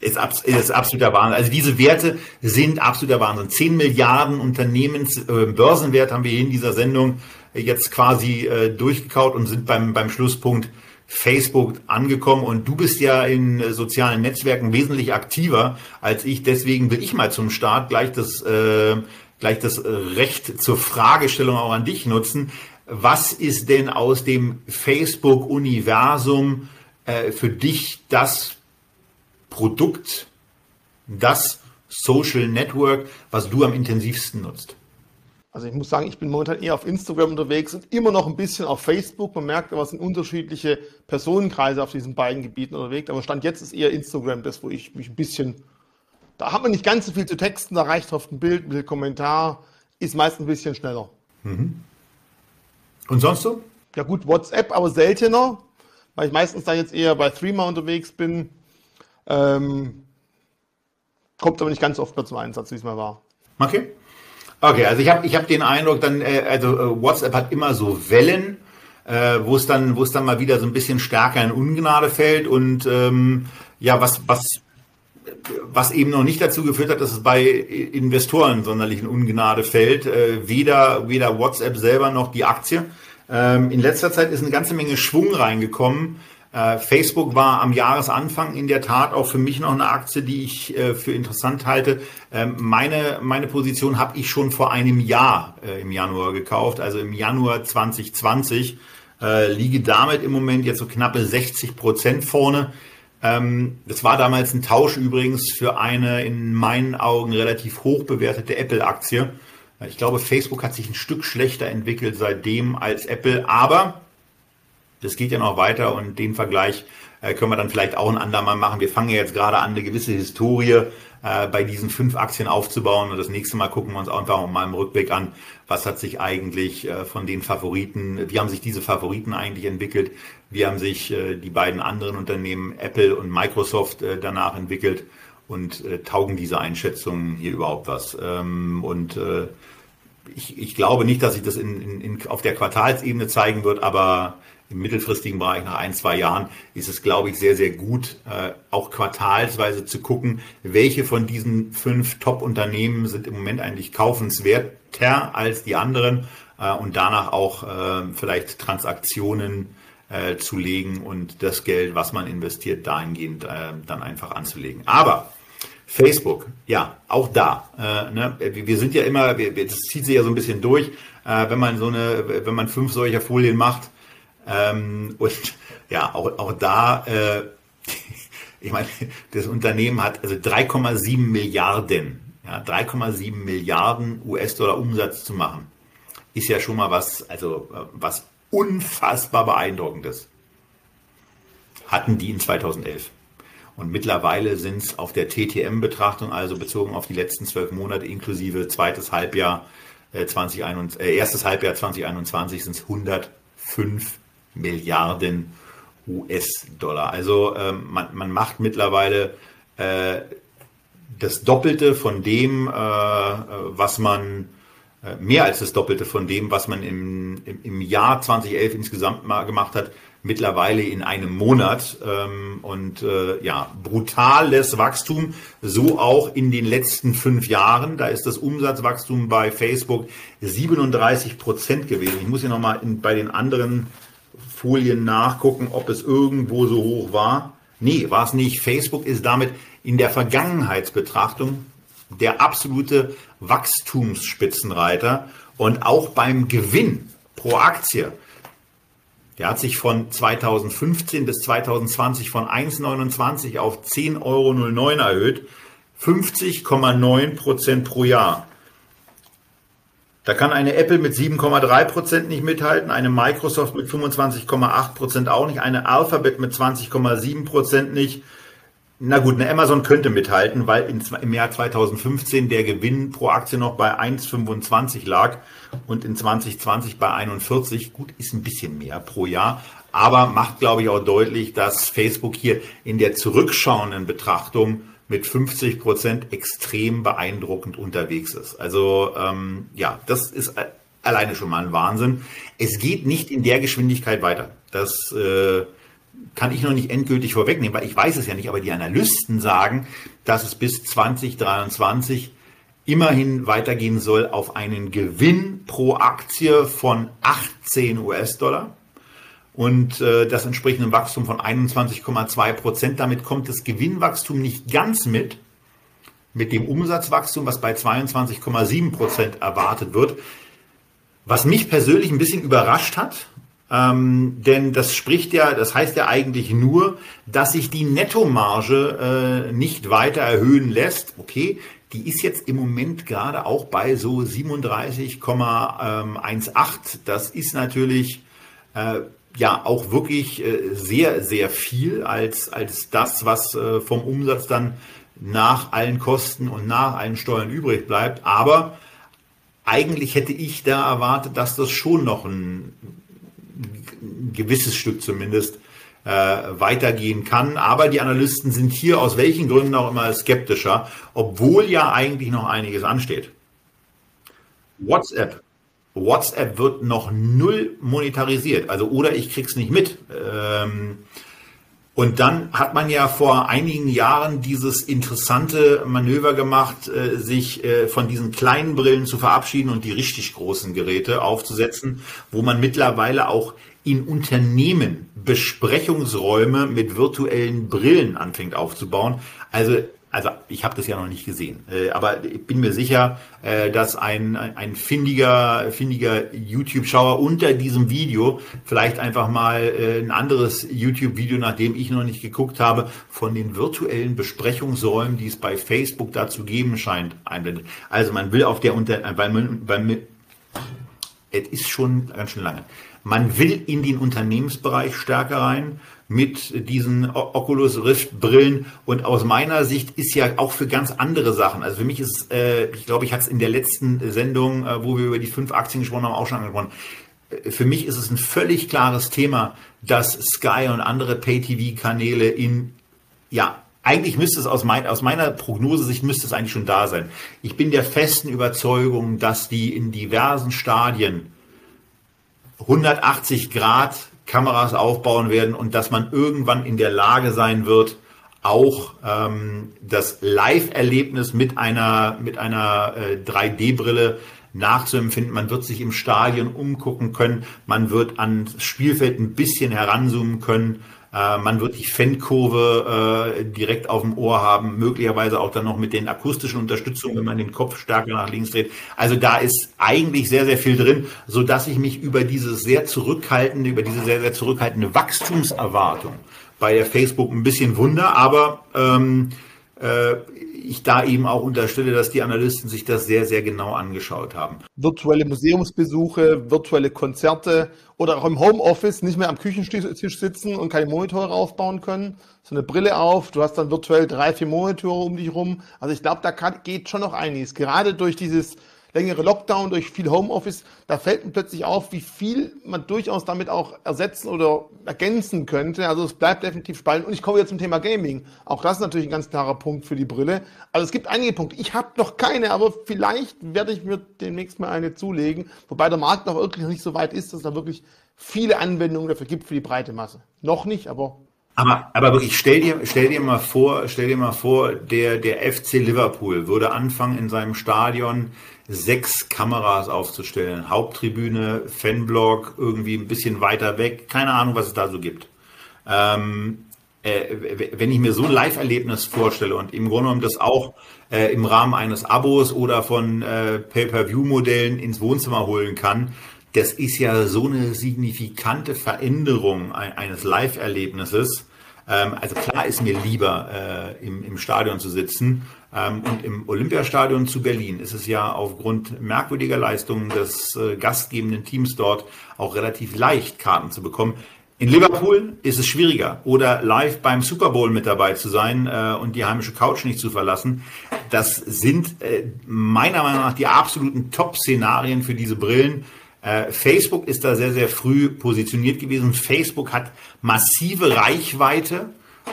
Ist, ist absoluter Wahnsinn. Also diese Werte sind absoluter Wahnsinn. 10 Milliarden Unternehmens, äh, haben wir in dieser Sendung jetzt quasi äh, durchgekaut und sind beim, beim Schlusspunkt Facebook angekommen und du bist ja in äh, sozialen Netzwerken wesentlich aktiver als ich. Deswegen will ich mal zum Start gleich das, äh, gleich das Recht zur Fragestellung auch an dich nutzen. Was ist denn aus dem Facebook-Universum äh, für dich das Produkt, das Social Network, was du am intensivsten nutzt? Also ich muss sagen, ich bin momentan eher auf Instagram unterwegs und immer noch ein bisschen auf Facebook. Man merkt aber, es sind unterschiedliche Personenkreise auf diesen beiden Gebieten unterwegs. Aber Stand jetzt ist eher Instagram das, wo ich mich ein bisschen, da hat man nicht ganz so viel zu texten, da reicht oft ein Bild, ein Kommentar, ist meist ein bisschen schneller. Mhm. Und sonst so? Ja gut, WhatsApp, aber seltener, weil ich meistens da jetzt eher bei Threema unterwegs bin. Ähm, kommt aber nicht ganz oft mehr zum Einsatz, wie es mal war. Okay. Okay, also ich habe ich hab den Eindruck, dann, äh, also äh, WhatsApp hat immer so Wellen. äh, wo es dann, dann mal wieder so ein bisschen stärker in Ungnade fällt und ähm, ja, was, was, was eben noch nicht dazu geführt hat, dass es bei Investoren sonderlich in Ungnade fällt, äh, weder, weder WhatsApp selber noch die Aktie. Ähm, in letzter Zeit ist eine ganze Menge Schwung reingekommen. Äh, Facebook war am Jahresanfang in der Tat auch für mich noch eine Aktie, die ich äh, für interessant halte. Ähm, meine, meine Position habe ich schon vor einem Jahr äh, im Januar gekauft, also im Januar 2020. Äh, liege damit im Moment jetzt so knappe 60 Prozent vorne. Ähm, das war damals ein Tausch übrigens für eine in meinen Augen relativ hoch bewertete Apple-Aktie. Ich glaube, Facebook hat sich ein Stück schlechter entwickelt seitdem als Apple, aber das geht ja noch weiter und den Vergleich äh, können wir dann vielleicht auch ein andermal machen. Wir fangen ja jetzt gerade an, eine gewisse Historie äh, bei diesen fünf Aktien aufzubauen und das nächste Mal gucken wir uns einfach mal im Rückblick an, was hat sich eigentlich äh, von den Favoriten, wie haben sich diese Favoriten eigentlich entwickelt, wie haben sich äh, die beiden anderen Unternehmen Apple und Microsoft äh, danach entwickelt und äh, taugen diese Einschätzungen hier überhaupt was. Ähm, und ich, ich glaube nicht, dass sich das in, in, in, auf der Quartalsebene zeigen wird, aber im mittelfristigen Bereich nach ein, zwei Jahren ist es, glaube ich, sehr, sehr gut, äh, auch quartalsweise zu gucken, welche von diesen fünf Top-Unternehmen sind im Moment eigentlich kaufenswerter als die anderen äh, und danach auch äh, vielleicht Transaktionen äh, zu legen und das Geld, was man investiert, dahingehend äh, dann einfach anzulegen. Aber Facebook, ja, auch da. Äh, ne? Wir sind ja immer, das zieht sich ja so ein bisschen durch, äh, wenn man so eine, wenn man fünf solcher Folien macht, ähm, und [LAUGHS] ja, auch, auch da, äh, [LAUGHS] ich meine, das Unternehmen hat also 3,7 Milliarden, ja, 3,7 Milliarden US-Dollar Umsatz zu machen, ist ja schon mal was, also was unfassbar beeindruckendes. Hatten die in 2011. Und mittlerweile sind es auf der TTM-Betrachtung, also bezogen auf die letzten zwölf Monate inklusive zweites Halbjahr äh, 2021, äh, erstes Halbjahr 2021 sind es 105 Milliarden US-Dollar. Also ähm, man, man, macht mittlerweile äh, das Doppelte von dem, äh, was man, äh, mehr als das Doppelte von dem, was man im, im, im Jahr 2011 insgesamt mal gemacht hat, mittlerweile in einem Monat. Ähm, und äh, ja, brutales Wachstum, so auch in den letzten fünf Jahren. Da ist das Umsatzwachstum bei Facebook 37 Prozent gewesen. Ich muss hier nochmal bei den anderen Folien nachgucken, ob es irgendwo so hoch war. Nee, war es nicht. Facebook ist damit in der Vergangenheitsbetrachtung der absolute Wachstumsspitzenreiter und auch beim Gewinn pro Aktie. Der hat sich von 2015 bis 2020 von 1,29 auf 10,09 Euro erhöht. 50,9 Prozent pro Jahr. Da kann eine Apple mit 7,3 Prozent nicht mithalten, eine Microsoft mit 25,8 Prozent auch nicht, eine Alphabet mit 20,7 Prozent nicht. Na gut, eine Amazon könnte mithalten, weil im Jahr 2015 der Gewinn pro Aktie noch bei 1,25 lag und in 2020 bei 41. Gut, ist ein bisschen mehr pro Jahr, aber macht, glaube ich, auch deutlich, dass Facebook hier in der zurückschauenden Betrachtung mit 50 Prozent extrem beeindruckend unterwegs ist. Also ähm, ja, das ist alleine schon mal ein Wahnsinn. Es geht nicht in der Geschwindigkeit weiter. Das äh, kann ich noch nicht endgültig vorwegnehmen, weil ich weiß es ja nicht, aber die Analysten sagen, dass es bis 2023 immerhin weitergehen soll auf einen Gewinn pro Aktie von 18 US-Dollar und äh, das entspricht einem Wachstum von 21,2 Prozent. Damit kommt das Gewinnwachstum nicht ganz mit, mit dem Umsatzwachstum, was bei 22,7 Prozent erwartet wird. Was mich persönlich ein bisschen überrascht hat, ähm, denn das spricht ja, das heißt ja eigentlich nur, dass sich die Nettomarge äh, nicht weiter erhöhen lässt. Okay, die ist jetzt im Moment gerade auch bei so 37,18. Das ist natürlich äh, ja auch wirklich äh, sehr, sehr viel als, als das, was äh, vom Umsatz dann nach allen Kosten und nach allen Steuern übrig bleibt. Aber eigentlich hätte ich da erwartet, dass das schon noch ein, ein gewisses Stück zumindest äh, weitergehen kann. Aber die Analysten sind hier aus welchen Gründen auch immer skeptischer, obwohl ja eigentlich noch einiges ansteht. WhatsApp WhatsApp wird noch null monetarisiert. Also oder ich krieg's nicht mit. Ähm, und dann hat man ja vor einigen Jahren dieses interessante Manöver gemacht, äh, sich äh, von diesen kleinen Brillen zu verabschieden und die richtig großen Geräte aufzusetzen, wo man mittlerweile auch in Unternehmen Besprechungsräume mit virtuellen Brillen anfängt aufzubauen. Also also ich habe das ja noch nicht gesehen, äh, aber ich bin mir sicher, äh, dass ein, ein findiger, findiger YouTube-Schauer unter diesem Video vielleicht einfach mal äh, ein anderes YouTube-Video, nachdem ich noch nicht geguckt habe, von den virtuellen Besprechungsräumen, die es bei Facebook dazu geben scheint, einblendet. Also man will auf der unter, weil man, weil man, es ist schon ganz schön lange. Man will in den Unternehmensbereich stärker rein mit diesen Oculus Rift Brillen und aus meiner Sicht ist ja auch für ganz andere Sachen. Also für mich ist, äh, ich glaube, ich hatte es in der letzten Sendung, äh, wo wir über die fünf Aktien gesprochen haben, auch schon angesprochen. Äh, für mich ist es ein völlig klares Thema, dass Sky und andere Pay-TV-Kanäle in, ja, eigentlich müsste es aus, mein, aus meiner Prognosesicht müsste es eigentlich schon da sein. Ich bin der festen Überzeugung, dass die in diversen Stadien 180 Grad Kameras aufbauen werden und dass man irgendwann in der Lage sein wird, auch ähm, das Live-Erlebnis mit einer, mit einer äh, 3D-Brille nachzuempfinden. Man wird sich im Stadion umgucken können. Man wird ans Spielfeld ein bisschen heranzoomen können. Äh, man wird die Fankurve äh, direkt auf dem Ohr haben, möglicherweise auch dann noch mit den akustischen Unterstützungen, wenn man den Kopf stärker nach links dreht. Also da ist eigentlich sehr, sehr viel drin, so dass ich mich über dieses sehr zurückhaltende, über diese sehr, sehr zurückhaltende Wachstumserwartung bei der Facebook ein bisschen wunder, aber ähm, äh, ich da eben auch unterstelle, dass die Analysten sich das sehr, sehr genau angeschaut haben. Virtuelle Museumsbesuche, virtuelle Konzerte oder auch im Homeoffice nicht mehr am Küchentisch sitzen und keine Monitore aufbauen können. So eine Brille auf, du hast dann virtuell drei, vier Monitore um dich rum. Also ich glaube, da kann, geht schon noch einiges. Gerade durch dieses längere Lockdown, durch viel Homeoffice, da fällt mir plötzlich auf, wie viel man durchaus damit auch ersetzen oder ergänzen könnte. Also es bleibt definitiv spannend. Und ich komme jetzt zum Thema Gaming. Auch das ist natürlich ein ganz klarer Punkt für die Brille. Also es gibt einige Punkte. Ich habe noch keine, aber vielleicht werde ich mir demnächst mal eine zulegen. Wobei der Markt noch wirklich nicht so weit ist, dass da wirklich viele Anwendungen dafür gibt für die breite Masse. Noch nicht, aber aber, aber wirklich, stell dir, stell dir mal vor, stell dir mal vor, der, der FC Liverpool würde anfangen in seinem Stadion sechs Kameras aufzustellen. Haupttribüne, Fanblock, irgendwie ein bisschen weiter weg. Keine Ahnung, was es da so gibt. Ähm, äh, wenn ich mir so ein Live-Erlebnis vorstelle und im Grunde genommen das auch äh, im Rahmen eines Abos oder von äh, Pay-per-View-Modellen ins Wohnzimmer holen kann, das ist ja so eine signifikante Veränderung eines Live-Erlebnisses. Ähm, also klar ist mir lieber äh, im, im Stadion zu sitzen ähm, und im Olympiastadion zu Berlin ist es ja aufgrund merkwürdiger Leistungen des äh, gastgebenden Teams dort auch relativ leicht, Karten zu bekommen. In Liverpool ist es schwieriger oder live beim Super Bowl mit dabei zu sein äh, und die heimische Couch nicht zu verlassen. Das sind äh, meiner Meinung nach die absoluten Top-Szenarien für diese Brillen. Äh, Facebook ist da sehr, sehr früh positioniert gewesen. Facebook hat massive Reichweite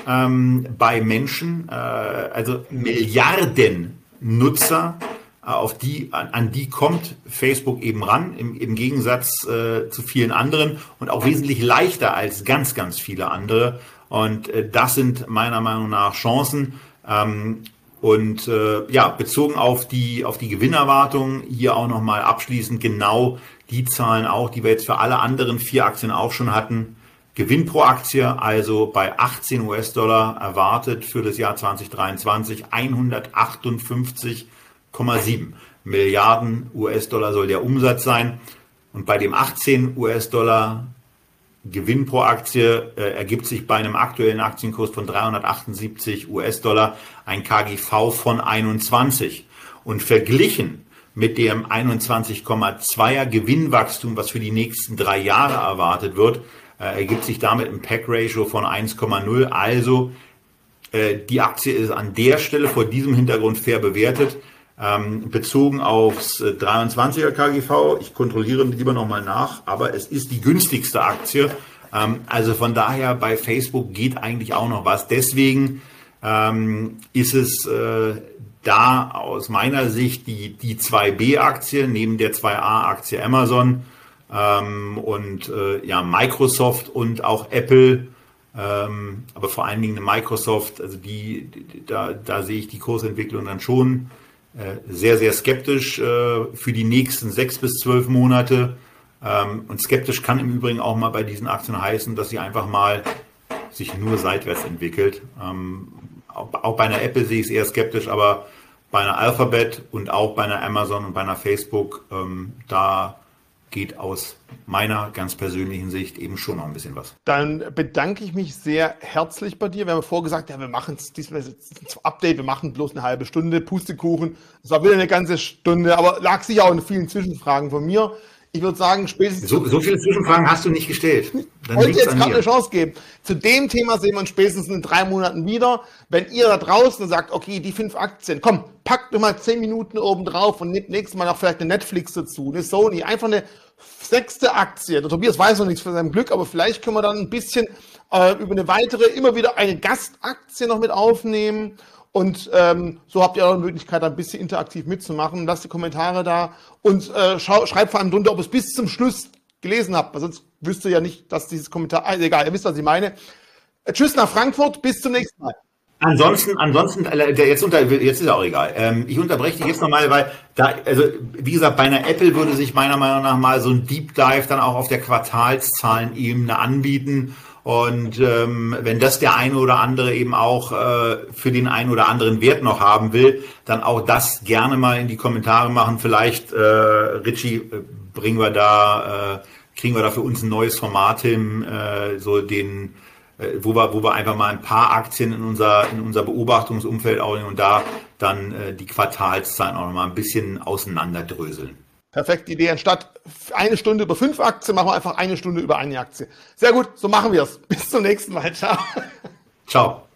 ähm, bei Menschen, äh, also Milliarden Nutzer, äh, auf die, an, an, die kommt Facebook eben ran, im, im Gegensatz äh, zu vielen anderen und auch wesentlich leichter als ganz, ganz viele andere. Und äh, das sind meiner Meinung nach Chancen. Ähm, und äh, ja, bezogen auf die, auf die Gewinnerwartung hier auch nochmal abschließend genau die Zahlen auch, die wir jetzt für alle anderen vier Aktien auch schon hatten. Gewinn pro Aktie also bei 18 US-Dollar erwartet für das Jahr 2023 158,7 Milliarden US-Dollar soll der Umsatz sein. Und bei dem 18 US-Dollar Gewinn pro Aktie äh, ergibt sich bei einem aktuellen Aktienkurs von 378 US-Dollar ein KGV von 21. Und verglichen mit dem 21,2er Gewinnwachstum, was für die nächsten drei Jahre erwartet wird, äh, ergibt sich damit ein Pack-Ratio von 1,0. Also äh, die Aktie ist an der Stelle vor diesem Hintergrund fair bewertet. Ähm, bezogen aufs 23er äh, KGV, ich kontrolliere lieber nochmal nach, aber es ist die günstigste Aktie. Ähm, also von daher bei Facebook geht eigentlich auch noch was. Deswegen ähm, ist es da aus meiner Sicht die, die 2B-Aktie neben der 2A-Aktie Amazon ähm, und äh, ja, Microsoft und auch Apple, ähm, aber vor allen Dingen Microsoft, also die, die da, da sehe ich die Kursentwicklung dann schon äh, sehr, sehr skeptisch äh, für die nächsten sechs bis zwölf Monate. Ähm, und skeptisch kann im Übrigen auch mal bei diesen Aktien heißen, dass sie einfach mal sich nur seitwärts entwickelt. Ähm, auch bei einer Apple sehe ich es eher skeptisch, aber bei einer Alphabet und auch bei einer Amazon und bei einer Facebook, ähm, da geht aus meiner ganz persönlichen Sicht eben schon noch ein bisschen was. Dann bedanke ich mich sehr herzlich bei dir. Wir haben vorgesagt, ja, wir machen es diesmal Update, wir machen bloß eine halbe Stunde, Pustekuchen. Es war wieder eine ganze Stunde, aber lag sicher auch in vielen Zwischenfragen von mir. Ich würde sagen, spätestens. So, so viele Zwischenfragen hast du nicht gestellt. Dann wollte jetzt gerade eine Chance geben. Zu dem Thema sehen wir uns spätestens in drei Monaten wieder. Wenn ihr da draußen sagt, okay, die fünf Aktien, komm, packt nur mal zehn Minuten oben drauf und nehmt nächstes Mal noch vielleicht eine Netflix dazu, eine Sony, einfach eine sechste Aktie. Der Tobias weiß noch nichts von seinem Glück, aber vielleicht können wir dann ein bisschen äh, über eine weitere, immer wieder eine Gastaktie noch mit aufnehmen. Und ähm, so habt ihr auch die Möglichkeit, ein bisschen interaktiv mitzumachen. Lasst die Kommentare da und äh, schreibt vor allem drunter, ob ihr es bis zum Schluss gelesen habt. Weil sonst wüsst ihr ja nicht, dass dieses Kommentar. Also egal, ihr wisst, was ich meine. Äh, tschüss nach Frankfurt, bis zum nächsten Mal. Ansonsten, ansonsten, äh, jetzt, unter, jetzt ist auch egal. Ähm, ich unterbreche dich jetzt nochmal, weil da, also wie gesagt, bei einer Apple würde sich meiner Meinung nach mal so ein Deep Dive dann auch auf der Quartalszahlenebene anbieten. Und ähm, wenn das der eine oder andere eben auch äh, für den einen oder anderen Wert noch haben will, dann auch das gerne mal in die Kommentare machen. Vielleicht, äh, Richie, äh, bringen wir da, äh, kriegen wir da für uns ein neues Format hin, äh, so den äh, wo wir, wo wir einfach mal ein paar Aktien in unser, in unser Beobachtungsumfeld auch und da dann äh, die Quartalszahlen auch noch mal ein bisschen auseinanderdröseln. Perfekt, Idee. Anstatt eine Stunde über fünf Aktien, machen wir einfach eine Stunde über eine Aktie. Sehr gut, so machen wir es. Bis zum nächsten Mal. Ciao. Ciao.